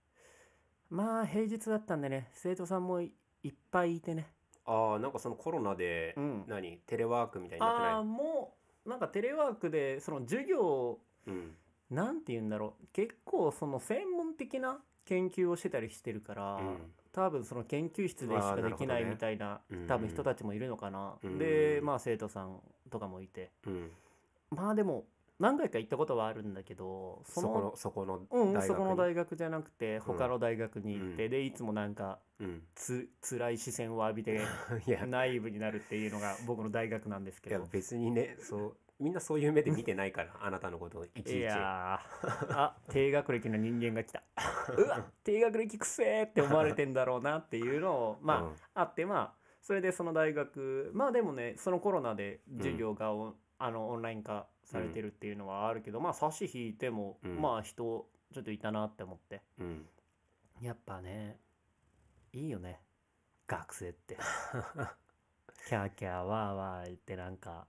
まあ平日だったんでね生徒さんもいいっぱいいてね。ああなんかそのコロナで、うん。何？テレワークみたいになってああないもうなんかテレワークでその授業うん。なんて言うんだろう。結構その専門的な研究をしてたりしてるから、うん。多分その研究室でしかできないあーなるほどねみたいなうん。多分人たちもいるのかな、うん。でまあ生徒さんとかもいて。うん。まあでも何回か行ったことはあるんだけどそのそこのそこのうん、大学に？そこの大学じゃなくて他の大学に行って、うん。でいつもなんかうん。つ辛い視線を浴びて いや。ナイーブになるっていうのが 僕の大学なんですけいやど別にねそうみんなそういう目で見てないから あなたのことをいちいち。いやーあ低学歴の人間が来た。うわ低学歴くせーって思われてんだろうなっていうのをまあ、うんあってまあそれでその大学まあでもねそのコロナで授業がお、あのオンライン化されてるっていうのはあるけど、まあ差し引いても、うん。まあ人ちょっといたなって思って。うん。やっぱねいいよね。学生って。キャーキャーワーワー言ってなんか。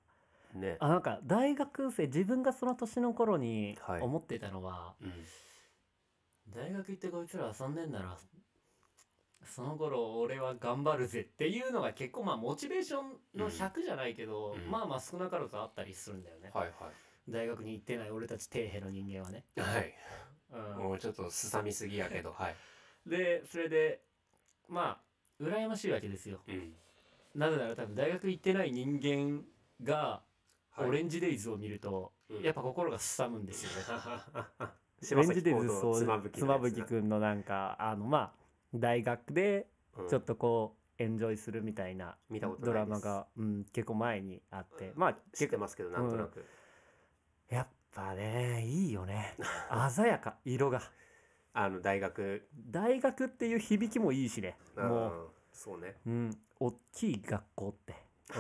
ね。あなんか大学生自分がその年の頃にはい。思ってたのは、うん。大学行ってこいつら遊んでんならその頃俺は頑張るぜっていうのが結構まあモチベーションの100じゃないけど、うん。まあまあ少なからずあったりするんだよね、はい大学に行ってない俺たち底辺の人間はね、はい。はいうん。もうちょっとすさみすぎやけどはい。でそれでまあ羨ましいわけですよ。うん。なぜなら多分大学行ってない人間がはい。オレンジデイズを見ると、うん。やっぱ心がすさむんですよね。オ柴レンジデイズそう妻夫木の妻やつ夫木くんのなんかあのまあ大学でうん。ちょっとこうエンジョイするみたいな見たことドないです。ラマが、うん、結構前にあってまあ知っ結構てますけどなんとなく。やっぱねいいよね。鮮やか色が。あの大学。大学っていう響きもいいしね。もう。うんそうね。うん。大きい学校って。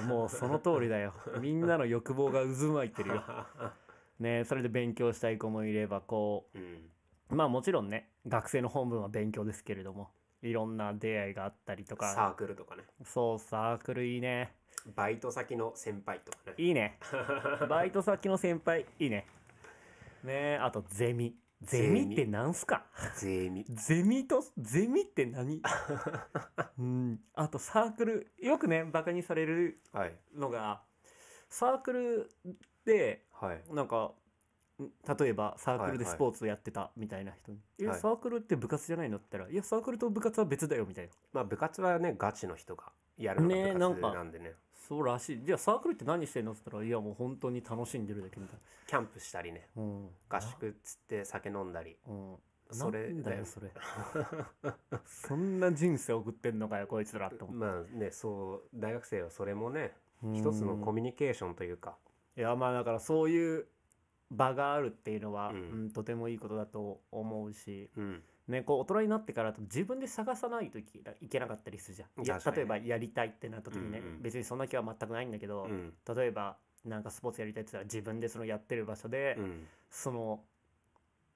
もうその通りだよ。みんなの欲望が渦巻いてるよ。ねそれで勉強したい子もいればこう。ん。うまあもちろんね学生の本分は勉強ですけれどもいろんな出会いがあったりとサかークルとかね。そうサークルいいね。バイト先の先輩とかね。いいね。バイト先の先輩いいね。ねあとゼミ。ゼミってなんすか？ゼミ。ゼミとゼミって何？うん。あとサークルよくねバカにされるはい。のがサークルではい。なんかん例えばサークルではいはい。スポーツをやってたみたいな人に「いやはい。サークルって部活じゃないの?」って言ったら「いやサークルと部活は別だよ」みたいな。まあ部活はねガチの人がやるのねが部なんか活なんでね。そうらしい。じゃあサークルって何してんの？って言ったら「いやもう本当に楽しんでるだけ」みたいキャンプしたりね。な、うん、合宿っつって酒飲んだり。うん。それだよ。それ。そんな人生送ってんのかよこいつらって思って。まあねそう大学生はそれもね一つのコミュニケーションというか。いやまあだからそういう場があるっていうのは、ううんんとてもいいことだと思うし、うん。ね、こう大人になってから自分で探さないといけなかったりするじゃん。例えばやりたいってなった時にね、うんうん。別にそんな気は全くないんだけど、うん。例えばなんかスポーツやりたいって言ったら自分でそのやってる場所で、うん。その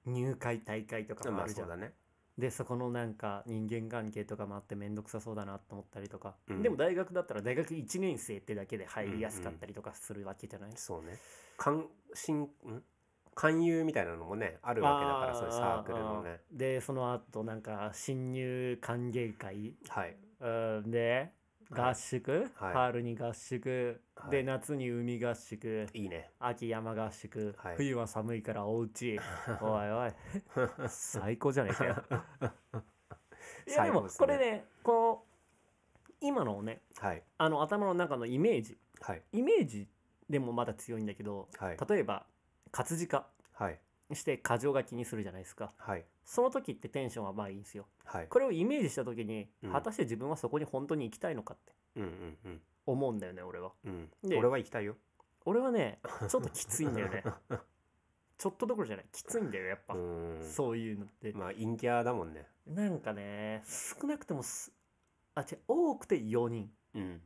入会大会とかもまあるじゃん、あそうだねでそこのなんか人間関係とかもあって面倒くさそうだなと思ったりとか、うん。でも大学だったら大学1年生ってだけで入りやすかったりとかするわけじゃない、そうね。勧進ん勧誘みたいなのもねあるわけだからそういうサークルのね。あーでその後なんか新入歓迎会？はい。うんではい合宿、はい。春に合宿、はい。で夏に海合宿。いいね。秋山合宿、はい。冬は寒いからおうち おいおい。最高じゃねえかよ。いやでもこれねこう今のねはい。あの頭の中のイメージ。はい。イメージでもまだ強いんだけどはい。例えば活字化はい。して箇条書きにするじゃないですか。はいその時ってテンションはまあいいんですよ。はい。これをイメージした時にうん。果たして自分はそこに本当に行きたいのかってうんうんうん。思うんだよね俺は。うん。で俺は行きたいよ。俺はねちょっときついんだよね。ちょっとどころじゃない。きついんだよやっぱ。うん。そういうのって。まあ陰キャだもんね。なんかね少なくてもすあ違う多くて4人。うん。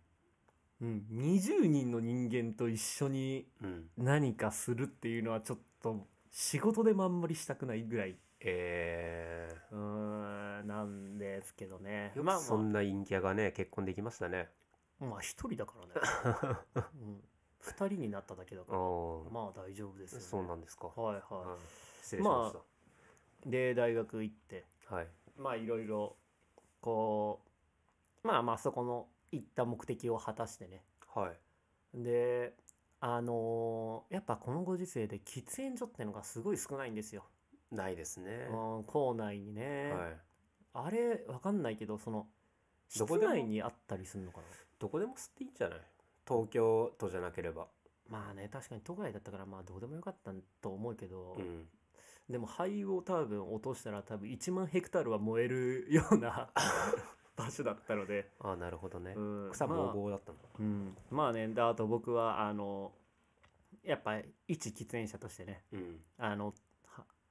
うん、20人の人間と一緒にうん。何かするっていうのはちょっと仕事でもあんまりしたくないぐらいえうーんなんですけどね。ー、よまあ。くそんな陰キャがね結婚できましたね。まあまあ一人だからね、うん、2人になっただけだから。おー。まあ大丈夫ですよ、ね、そうなんですか。はいははい。失礼しましいで大学行って。たはい。まあいろいろこうまあまあそこの行った目的を果たしてね。はい。であのーやっぱこのご時世で喫煙所ってのがすごい少ないんですよ、ないですね。うん、校内にね、はい。あれわかんないけどその室どこでも内にあったりするのかな？どこでも吸っていいんじゃない？東京都じゃなければ。まあね確かに都外だったからまあどうでもよかったと思うけど、うん。でも灰を多分落としたら多分1万ヘクタールは燃えるような 場所だったので、ああなるほどね。うん草ぼうまあぼうだったのうん、まあねであと僕はあのやっぱ一喫煙者としてね。うん。あのは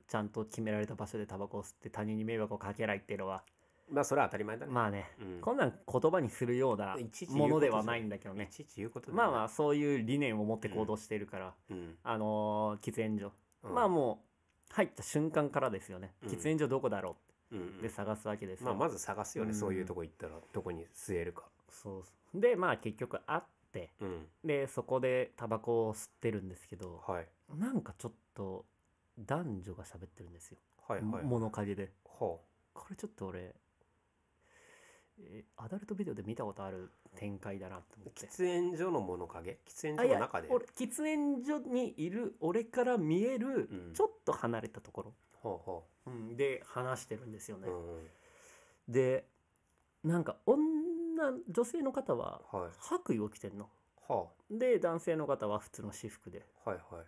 ちゃんと決められた場所でタバコを吸って他人に迷惑をかけないっていうのは。まあそれは当たり前だね。まあね、うん。こんなん言葉にするようないちいち言うことじゃものではないんだけどね。いちいち言うことまあまあそういう理念を持って行動しているから、うん。あのー喫煙所、うん。まあもう入った瞬間からですよね、うん。喫煙所どこだろうんううん。って探すわけですよ、まあまず探すよね。うん。そういうとこ行ったら。どこに吸えるか。そうそう。でまあ結局会って。うん。でそこでタバコを吸ってるんですけど。はい。なんかちょっと男女が喋ってるんですよ、はいはい。物陰で。ほこれちょっと俺えーアダルトビデオで見たことある展開だなと思うって。喫煙所の物陰？喫煙所の中で？俺喫煙所にいる俺から見えるうん。ちょっと離れたところ、ほうほう。んで話してるんですよね。う、うん。でなんか女女性の方ははい。白衣を着てんの。はで男性の方は普通の私服で。あはいはい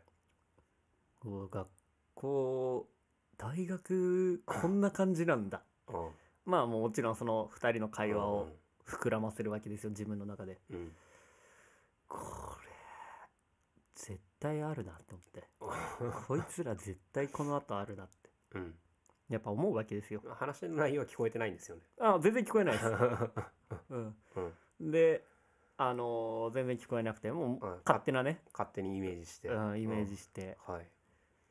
こう大学こんな感じなんだ。うん。まあもちろんその2人の会話をう膨らませるわけですよ自分の中で。んうん。これ絶対あるなと思って。こいつら絶対この後あるなって。うん。やっぱ思うわけですよ。話の内容は聞こえてないんですよね。あ全然聞こえないです、うん、うん。であのー全然聞こえなくてもううん。勝手なね、勝手にイメージして。うん、イメージして、うん。はい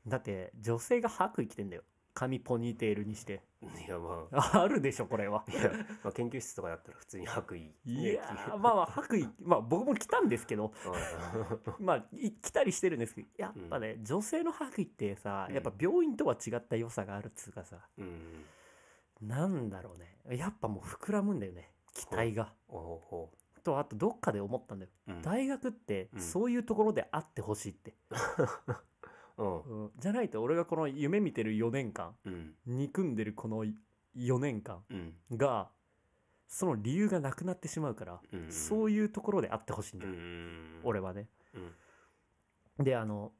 だって女性が白衣着てんだよ。髪ポニーテールにして。いやまあ。あるでしょこれは。いや、まあ、研究室とかだったら普通に白衣いやーまあまあ白衣。まあ僕も着たんですけど。うまあい着たりしてるんですけどやっぱね、女性の白衣ってさうん。やっぱ病院とは違った良さがあるっつうかさ、んうん。なんだろうね。やっぱもう膨らむんだよね期待が。とあとどっかで思ったんだよ、うん。大学ってうん。そういうところであってほしいって、うん。うん。じゃないと俺がこの夢見てる4年間うん。憎んでるこの4年間うん。がその理由がなくなってしまうから、うん。そういうところであってほしいんだうよ、ん。俺はね。うん。であの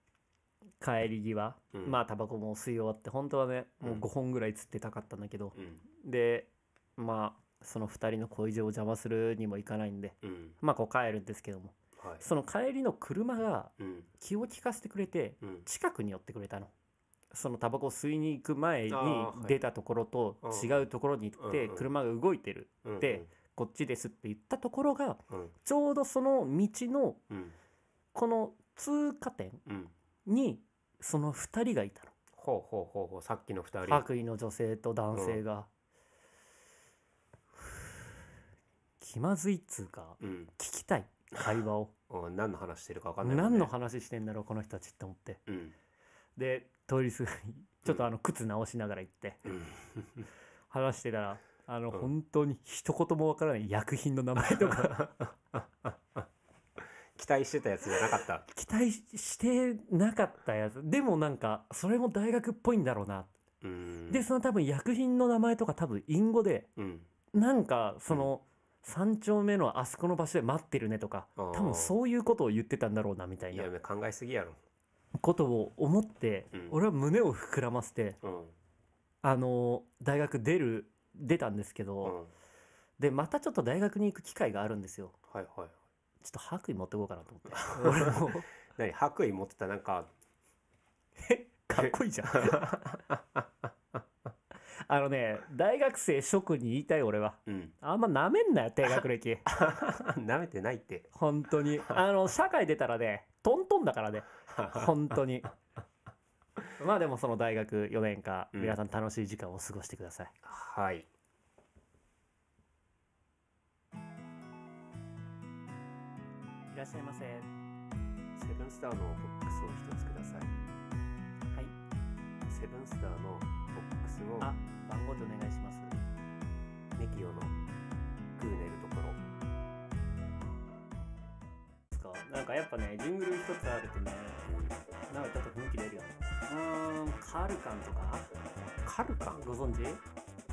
帰り際、うん。まあタバコも吸い終わって本当はねもううん5本ぐらい吸ってたかったんだけど、うん。でまあその2人の恋路を邪魔するにもいかないんでうん。まあこう帰るんですけどもはい。その帰りの車がうん。気を利かせてくれてうん。近くに寄ってくれたの。そのタバコを吸いに行く前に出たところと違うところに行って車が動いてるうんでこっちですって言ったところがうん。ちょうどその道のうん。この通過点うん。にその2人がいたの。ほうほうほうほう。さっきの二人。白衣の女性と男性が、気まずいっつうかうん。聞きたい会話を。うん何の話してるか分かんないね。何の話してんだろうこの人たちって思って。うん。で通りすがりちょっとあの靴直しながら行って。うん。話してたらあのうん。本当に一言もわからない薬品の名前とか。期待してたやつじゃなかった？期待してなかったやつ。でもなんかそれも大学っぽいんだろうな。うん。でその多分薬品の名前とか多分隠語でうん。なんかその3丁目のあそこの場所で待ってるねとか多分そういうことを言ってたんだろうなみたいな。いや考えすぎやろ。ことを思って、うん。俺は胸を膨らませてうん。あの大学出る出たんですけど、うん。でまたちょっと大学に行く機会があるんですよ。はいはいちょっと白衣持ってこうかなと思って。俺 も何？白衣持ってた？なんか。かっこいいじゃん あのね大学生諸君に言いたい俺は。うん。あんまなめんなよ低学歴。なめてないって。本当に。あの社会出たらねトントンだからね。本当に。まあでもその大学4年間、うん。皆さん楽しい時間を過ごしてください。はい。いらっしゃいませ。はセブンスターのボックスを一つください。い。セブンスターのボックスをあ番号でお願いします。ネキオのクーネルところ。ですか？なんかやっぱねジングル一つあるとねなんかちょっと雰囲気出るよね。うーんカルカンとか？カルカン？ご存知？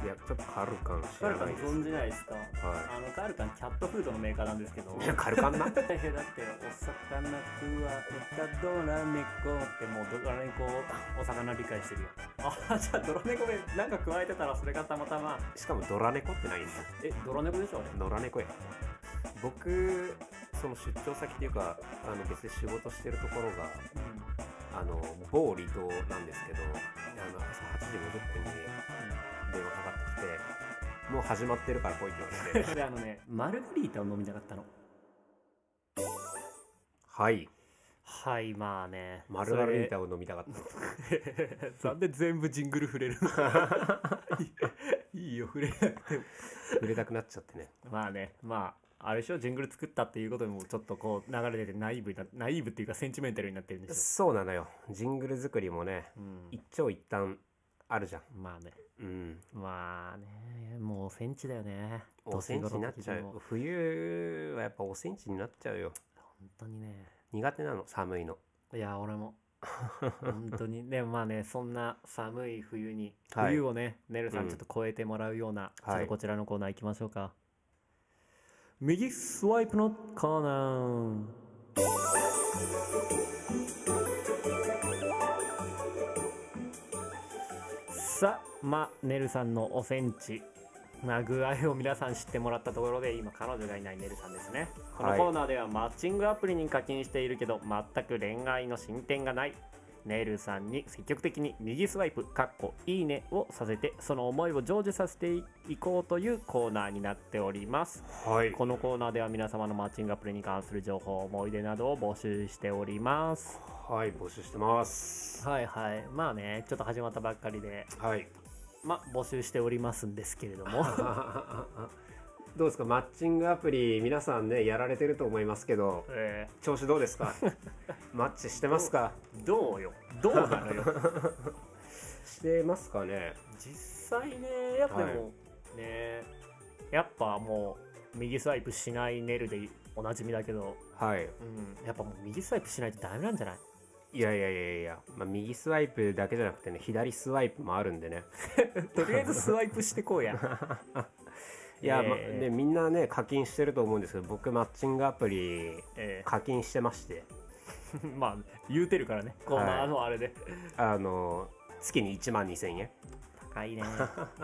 いやちょっとカルカン知カルカンらないです。ご存知ないですか？はあのカルカンキャットフードのメーカーなんですけど。いいやカルカンな。だってお魚くわ。えたドラ猫ってもうドラ猫お魚理解してるよ。あじゃあドラ猫でなんか加えてたらそれがたまたましかもドラ猫ってないんだえドラ猫でしょあれ？野良猫や。僕その出張先っていうかあの別に仕事してるところがあの某離島なんですけどあの朝8時50分に電話かかってきてもう始まってるから来いって言われてであのねマルゲリータを飲みたかったの。はい。はいまあね。マルガリータを飲みたかったの。それ なんで全部ジングル触れるの。い いいいよ触れなくても。触れたくなっちゃってね。まあねまああれでしょ？ジングル作ったっていうことでもちょっとこう流れててナイーブなナイーブっていうかセンチメンタルになってるんでしそうなのよ。ジングル作りもねょ、うん。一長一短あるじゃん。まあね。うん。まあねもうセンチだよね。おセンチになっちゃう。冬はやっぱおセンチになっちゃうよ。本当にね。苦手なの寒いの。いや俺も。本当に。でもまあねそんな寒い冬に、はい。冬をねねるさうん。んちょっと超えてもらうような、ちょっはいとこちらのコーナー行きましょうか。右スワイプのコーナーさあまあねるさんのおセンチまあ具合を皆さん知ってもらったところで今彼女がいないねるさんですね。このはいコーナーではマッチングアプリに課金しているけど全く恋愛の進展がないネルさんに積極的に右スワイプかっこいいねをさせてその思いを成就させていこうというコーナーになっております。はい。このコーナーでは皆様のマッチングアプリに関する情報思い出などを募集しております。はい募集してます。はいはい。まあねちょっと始まったばっかりではい。まあ募集しておりますんですけれども どうですか？マッチングアプリ皆さんねやられてると思いますけどえ調子どうですか？マッチしてますか？ーどう？よどう？なのよしてますかね実際ねやっぱでも、はねやっぱもう？右スワイプしないネルでおなじみだけど、はいう？ん、やっぱもう？右スワイプしないとダメなんじゃないいやいやいやいや、まあ、右スワイプだけじゃなくてね左スワイプもあるんでねとりあえずスワイプしてこう？やいや、えー。まあね、みんなね課金してると思うんですけど僕マッチングアプリえ課金してまして。ー まあ言うてるからね。コーナーのあれで、あの月に1万2000円。高いね。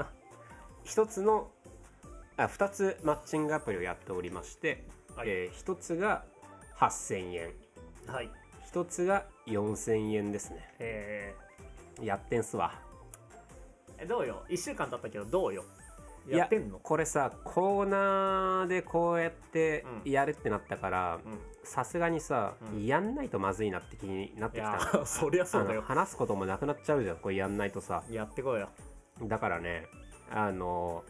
一つのあ2つマッチングアプリをやっておりまして、はい。え1つが8000円。はい。1つが4000円ですね。えやってんすわ。ーえどうよ？1週間経ったけどどうよ？いややってんの？これさコーナーでこうやってうんやるってなったからうん。さすがにさ、うん。やんないとまずいなって気になっいてきた そりゃそうだよ。話すこともなくなっちゃうじゃんこれやんないとさ。やってこうよ。だからねあの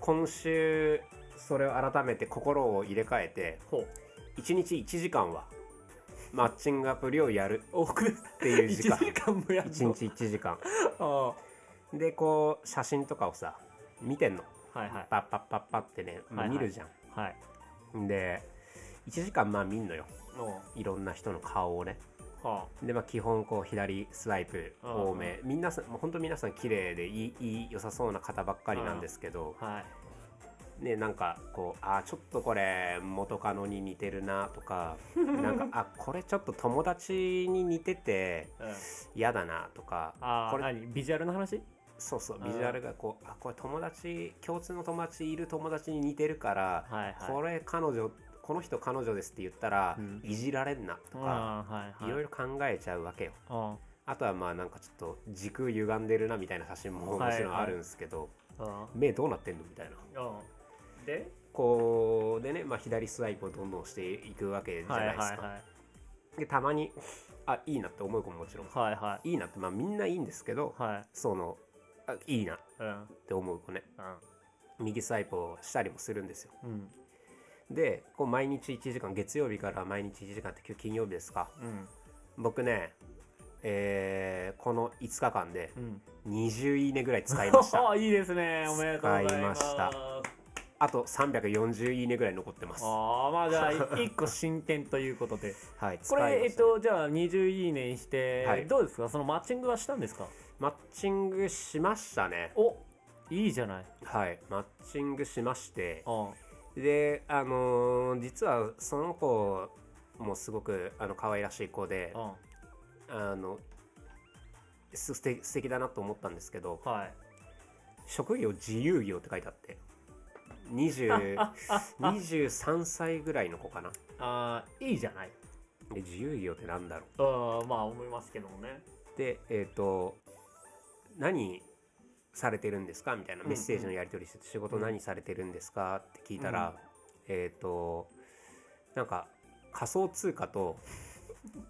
今週それを改めて心を入れ替えてほう。1日1時間はマッチングアプリをやるっていう時間。1時間もやる1日1時間。あ。でこう写真とかをさ見てんの。あはいはい。パッパッパッパってね、まあはいはい。見るじゃん、はい。で1時間まあ見んのよ。いろんな人の顔をね。はでまあ基本こう左スワイプ多め。みんな本当皆さん綺麗でいいいい良さそうな方ばっかりなんですけど。あはい。ねなんかこうあーちょっとこれ元カノに似てるなとか なんかあこれちょっと友達に似ててうん。嫌だなとかああこれ何？ビジュアルの話？そうそうビジュアルがこうあこれ友達共通の友達いる友達に似てるから、はいはい。これ彼女この人彼女ですって言ったら、うん。いじられんなとか、はいはい。いろいろ考えちゃうわけよ。うん。あとはまあなんかちょっと時空歪んでるなみたいな写真ももちろんあるんですけど、うん。目どうなってんのみたいな。うん。で？こうでね、まあ、左スワイプをどんどんしていくわけじゃはいないですか、はいはい。でたまにあいいなって思う子ももちろん。はいはい。いいなってまあみんないいんですけどはい。そのあいいな。っうん。て思う子ね。右スワイプをしたりもするんですよ。うん。でこう毎日1時間月曜日から毎日1時間って今日金曜日ですか？うん。僕ねえーこの5日間でうん。20いいねぐらい使いました。あいいですね。おめでとうございました。あと340いいねぐらい残ってます。ああまあじゃあ 一個進展ということで。はいこれえっとじゃあ20いいねにして、はい。どうですか？そのマッチングはしたんですか？マッチングしましたね。おい。いじゃない。はいマッチングしまして。うん。であのー実はその子もすごくあの可愛らしい子でうん。あのす素敵素敵だなと思ったんですけどはい。職業自由業って書いてあって20 23 歳ぐらいの子かな。あーいいじゃない。で自由業ってなんだろう。んまあ思いますけどもね。うでえっ、と何されてるんですか？みたいなうんメッセージのやり取りしてて仕事何されてるんですか？って聞いたら、えっ、となんか仮想通貨と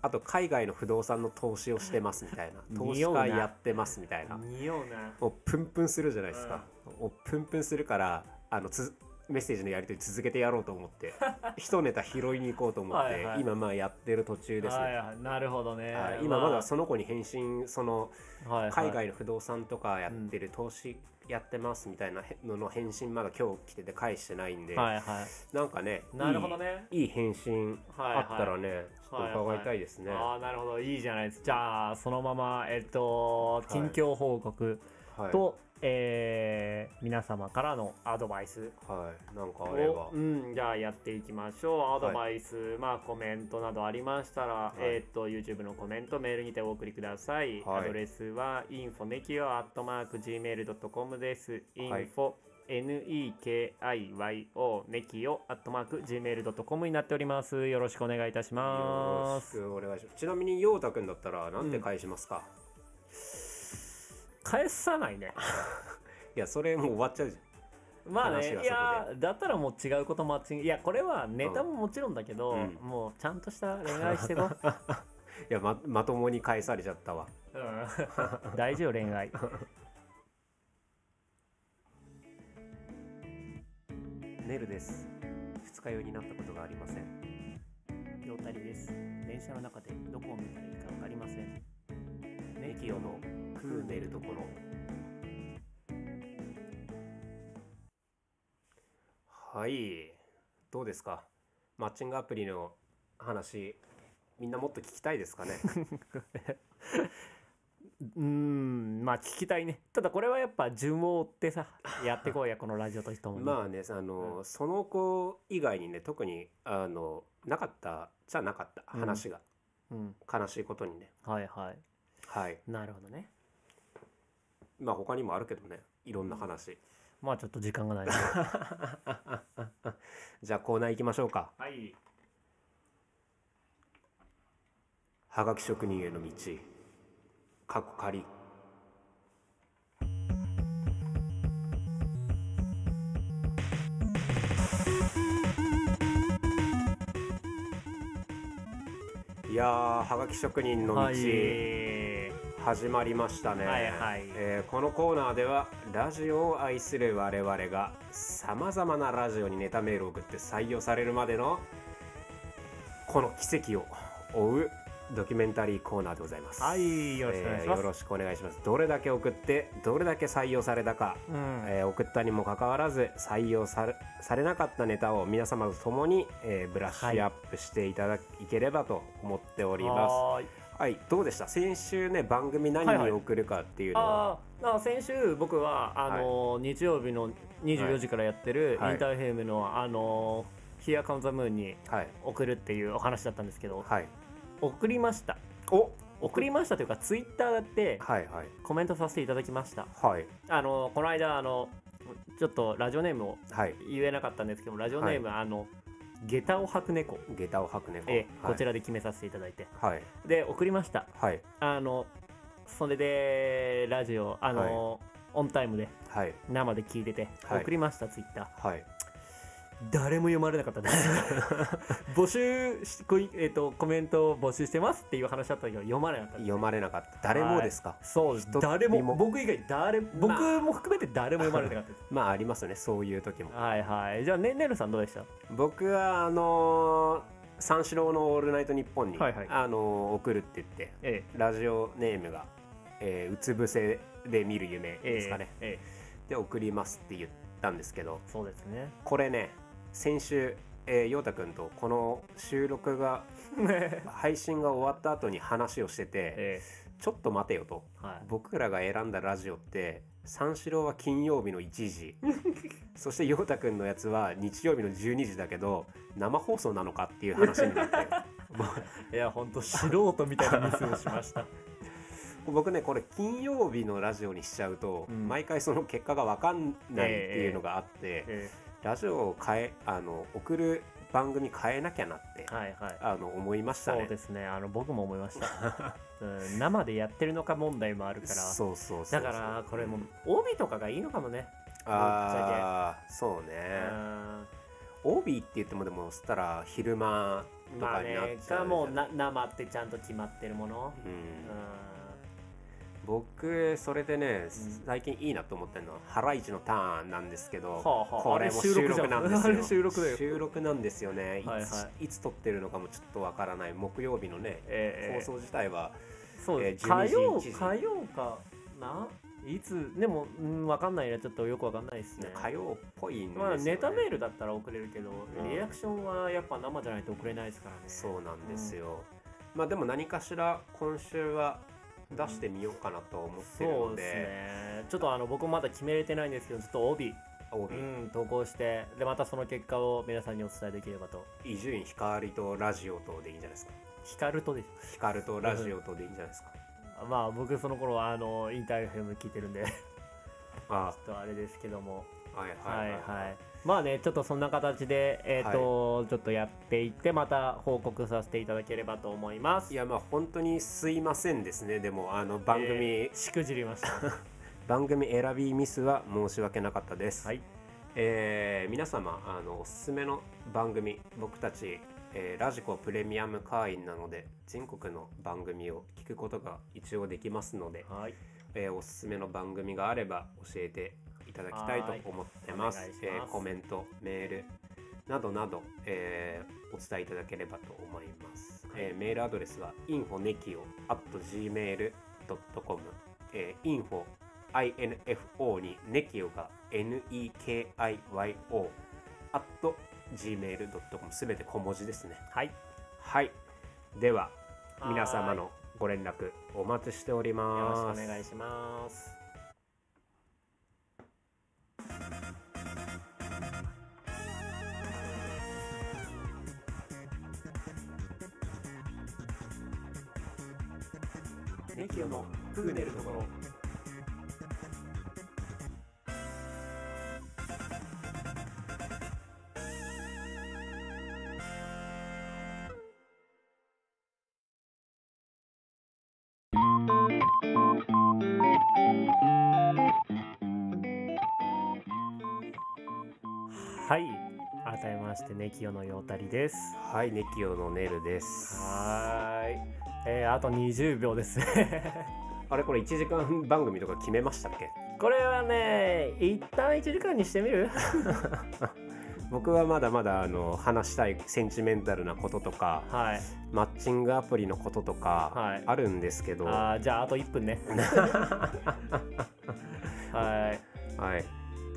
あと海外の不動産の投資をしてますみたいな。投資家やってますみたいな。匂うな。もうプンプンするじゃないですか、もうプンプンするからあのつメッセージのやり取り続けてやろうと思って 一ネタ拾いに行こうと思ってはいはい。今まあやってる途中です。ね、はいはい。なるほどね、はい。今まだその子に返信そのはいはい。海外の不動産とかやってる投資やってますみたいなのの返信まだ今日来てて返してないんで、はいはい。なんかねなるほどね。いいいい返信はいはい。あったらね、ちょっと伺いたいですね、ああなるほど。いいじゃないです。かじゃあそのままえっとい。近況報告はい。と、えー皆様からのアドバイス。はい。なんかあれば。を、うん、じゃあやっていきましょう。アドバイス、まあコメントなどありましたら、い。えっと YouTube のコメントメールにてお送りください、はい。アドレスは info.nekio.gmail.com です。はい。info、nekio ネキオ .gmail.com になっております。よろしくお願いいたしよろしますくお願いします。ちなみに陽太くんだったらなんて返しますか、返さないね。いやそれもう終わっちゃうじまあねいやだったらもう違うことマッチングいやこれはネタももちろんだけど、うん。もうちゃんとした恋愛してこ いやままともに返されちゃったわ。うん。大丈夫恋愛。ネルです。二日酔いになったことがありません。両たりです。電車の中でどこを見たらいいか分かりませんネキオのクーネルところ。はい。どうですか？マッチングアプリの話みんなもっと聞きたいですかね？うーんまあ聞きたいね。ただこれはやっぱ順を追ってさやってこうや このラジオとしてもにまあねあの、その子以外にね特にあのなかったじゃなかったうん。話が、うん。悲しいことにね。はいはいはい。なるほどね。まあ他にもあるけどね。いろんな話、まあちょっと時間がない じゃあコーナー行きましょうか。はい。はがき職人への道。かっこ仮。いやーはがき職人の道、はい始まりましたね、はいはいえーこのコーナーではラジオを愛する我々がさまざまなラジオにネタメールを送って採用されるまでのこの奇跡を追うドキュメンタリーコーナーでございます。はいよろしくお願いします、えーよろしくお願いします。どれだけ送ってどれだけ採用されたか、うんえー送ったにもかかわらず採用されされなかったネタを皆様と共に、えーブラッシュアップしていただければと思っております。はーいはいどうでした？先週ね番組何に送るかっていうのは、ああ先週僕はあの、日曜日の24時からやってるはい。インターフェームの、あの「Here Comes the Moon」にはい。送るっていうお話だったんですけどはい。送りました。お！送りましたというかツイッターではいはい。コメントさせていただきました。はい。あのこの間あのちょっとラジオネームをはい。言えなかったんですけどラジオネーム、あの下駄を履く猫、下駄を履く猫。ええこちららで決めさせていただいて。はい。で送りました。はい。あのそれでラジオあの、オンタイムではい。生で聞いてて、はい。送りましたツイッター。はい誰も読まれなかったです。募集しこい、えー、とコメントを募集してますっていう話だったけど読まれなかった読まれなかった。誰もですか、そうです。誰も。も僕以外誰僕も含めて誰も読まれなかったです、まあありますよね。そういう時も。はいはい。じゃあねねるさんどうでした？僕はあのー三四郎の「オールナイトニッポンに」はいはい。あのー送るって言ってえラジオネームが、えーうつ伏せで見る夢えですかね、ええ。で送りますって言ったんですけどえそうですね。これね先週えー、陽太くんとこの収録が 配信が終わった後に話をしててえちょっと待てよと。えはい。僕らが選んだラジオって三四郎は金曜日の1時。そして陽太くんのやつは日曜日の12時だけど生放送なのかっていう話になって。もいや本当素人みたいなミスをしました。う僕ねこれ金曜日のラジオにしちゃうと、うん。毎回その結果が分かんないっていうのがあって、えラジオを変えあの送る番組変えなきゃなってえはいはい。あの思いましたね。そうですね。あの僕も思いました、うん、生でやってるのか問題もあるから。そうそうだからこれも帯とかがいいのかもね。ああそううねん。帯って言ってもでもそしたら昼間とまあかになっねちゃうか。もうな生ってちゃんと決まってるもの。うん。う僕それでね最近いいなと思ってるのはハライチのターンなんですけど、はあはあ。これも収録なんですよ。収録よ。収録なんですよね。いつ,、はいはい。つ撮ってるのかもちょっとわからない木曜日のね、ええ放送自体はそうえー12時火曜1時火曜かな？いつ？でも、うん、分かんないね。ちょっとよく分かんないですね。火曜っぽいんですよ、ね。まあネタメールだったら送れるけど、うん。リアクションはやっぱ生じゃないと送れないですからね。そうなんですよ、まあでも何かしら今週は出してみようかなと思ってるので。そうですね。ちょっとあの僕まだ決めれてないんですけどちょっと帯、帯うん、投稿してでまたその結果を皆さんにお伝えできればと。伊集院光とラジオとでいいんじゃないですか。光るとです。光とラジオとでいいんじゃないですか、まあ僕その頃はあのインターフェム聞いてるんで。ちあょっとあれですけども。あはいははいいはい。まあねちょっとそんな形でえっ、と、ちょっとやっていってまた報告させていただければと思います。いやまあ本当にすいませんですね。でもあの番組、えーしくじりました。番組選びミスは申し訳なかったです、はい。えー皆様あのおすすめの番組僕たち、えーラジコプレミアム会員なので全国の番組を聞くことが一応できますので、はい。えーおすすめの番組があれば教えていただきたいと思ってます。ます。えーコメントメールなどなど、えーお伝えいただければと思います、えーメールアドレスは info.nekio.gmail.com、えー、info info に nekio が nekio at gmail.com すべて小文字ですね。はい。はい。でははい皆様のご連絡お待ちしておりよろますしくお願いしますキオのようたりです。はいネキオのネルです。はーい。えー、あと20秒ですね。あれこれ1時間番組とか決めましたっけ？これはね一旦1時間にしてみる？僕はまだまだあの話したいセンチメンタルなこととかはい。マッチングアプリのこととかはい。あるんですけど、あーじゃああと1分ね。はい。はい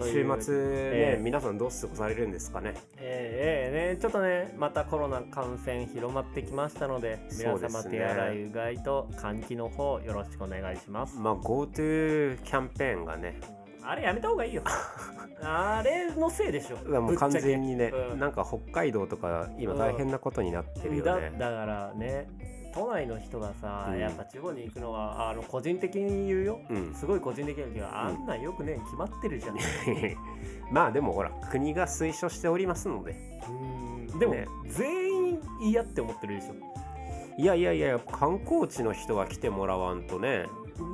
週末ね、ええ皆さんどう過ごされるんですかね？ええええねちょっとねまたコロナ感染広まってきましたので皆様ね手洗いうがいと換気の方よろしくお願いします、まあ GoTo キャンペーンがね。あれやめた方がいいよ。あれのせいでしょ。もう完全にね、うん。なんか北海道とか今大変なことになってるよだね、だからね都内の人がさ、うん。やっぱ地方に行くのはあの個人的に言うよ。うん。すごい個人的に言うけどあんなんよくね決まってるじゃん。まあでもほら国が推奨しておりますので。うん。でも、ね。全員嫌って思ってるでしょ。いやいやいや観光地の人が来てもらわんとね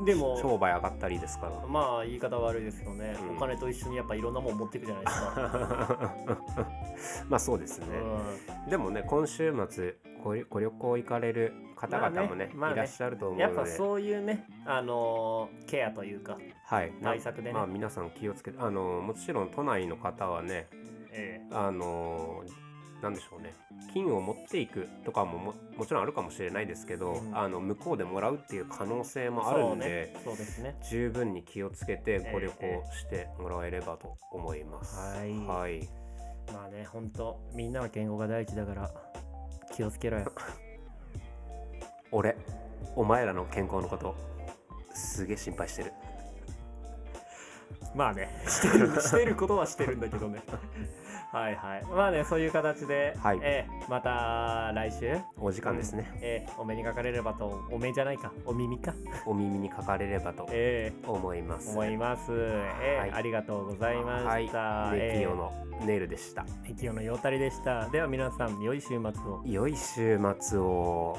でも商売上がったりですから。まあ言い方悪いですけどね、うん。お金と一緒にやっぱいろんなもん持っていくじゃないですか、まあそうですね、でもね今週末ごご旅行行かれる方々もね,、まあねまあね。いらっしゃると思う、うんので。やっぱそういうね、あのーケアというか、はい。な対策でね。まあ皆さん気をつけてあのもちろん都内の方はねえあのなんでしょうね。金を持っていくとかもももちろんあるかもしれないですけど、うん。あの向こうでもらうっていう可能性えもあるんで、そうね、ですね。十分に気をつけてご旅え行してもらえればと思います。はい。はい。まあね、本当みんなは健康が第一だから気をつけろよ。俺お前らの健康のことすげえ心配してるまあね、してるしてることはしてるんだけどね。はいはい。まあね、そういう形で、はい。ええまた来週、お時間ですね、ええお目にかかれればと、お目じゃないか、お耳か、お耳にかかれればとええ。思います。思います。ええはい。ありがとうございました。はい。ネキオえのネイルでした、え、ネキオのようたりでした。では皆さん、良い週末を。良い週末を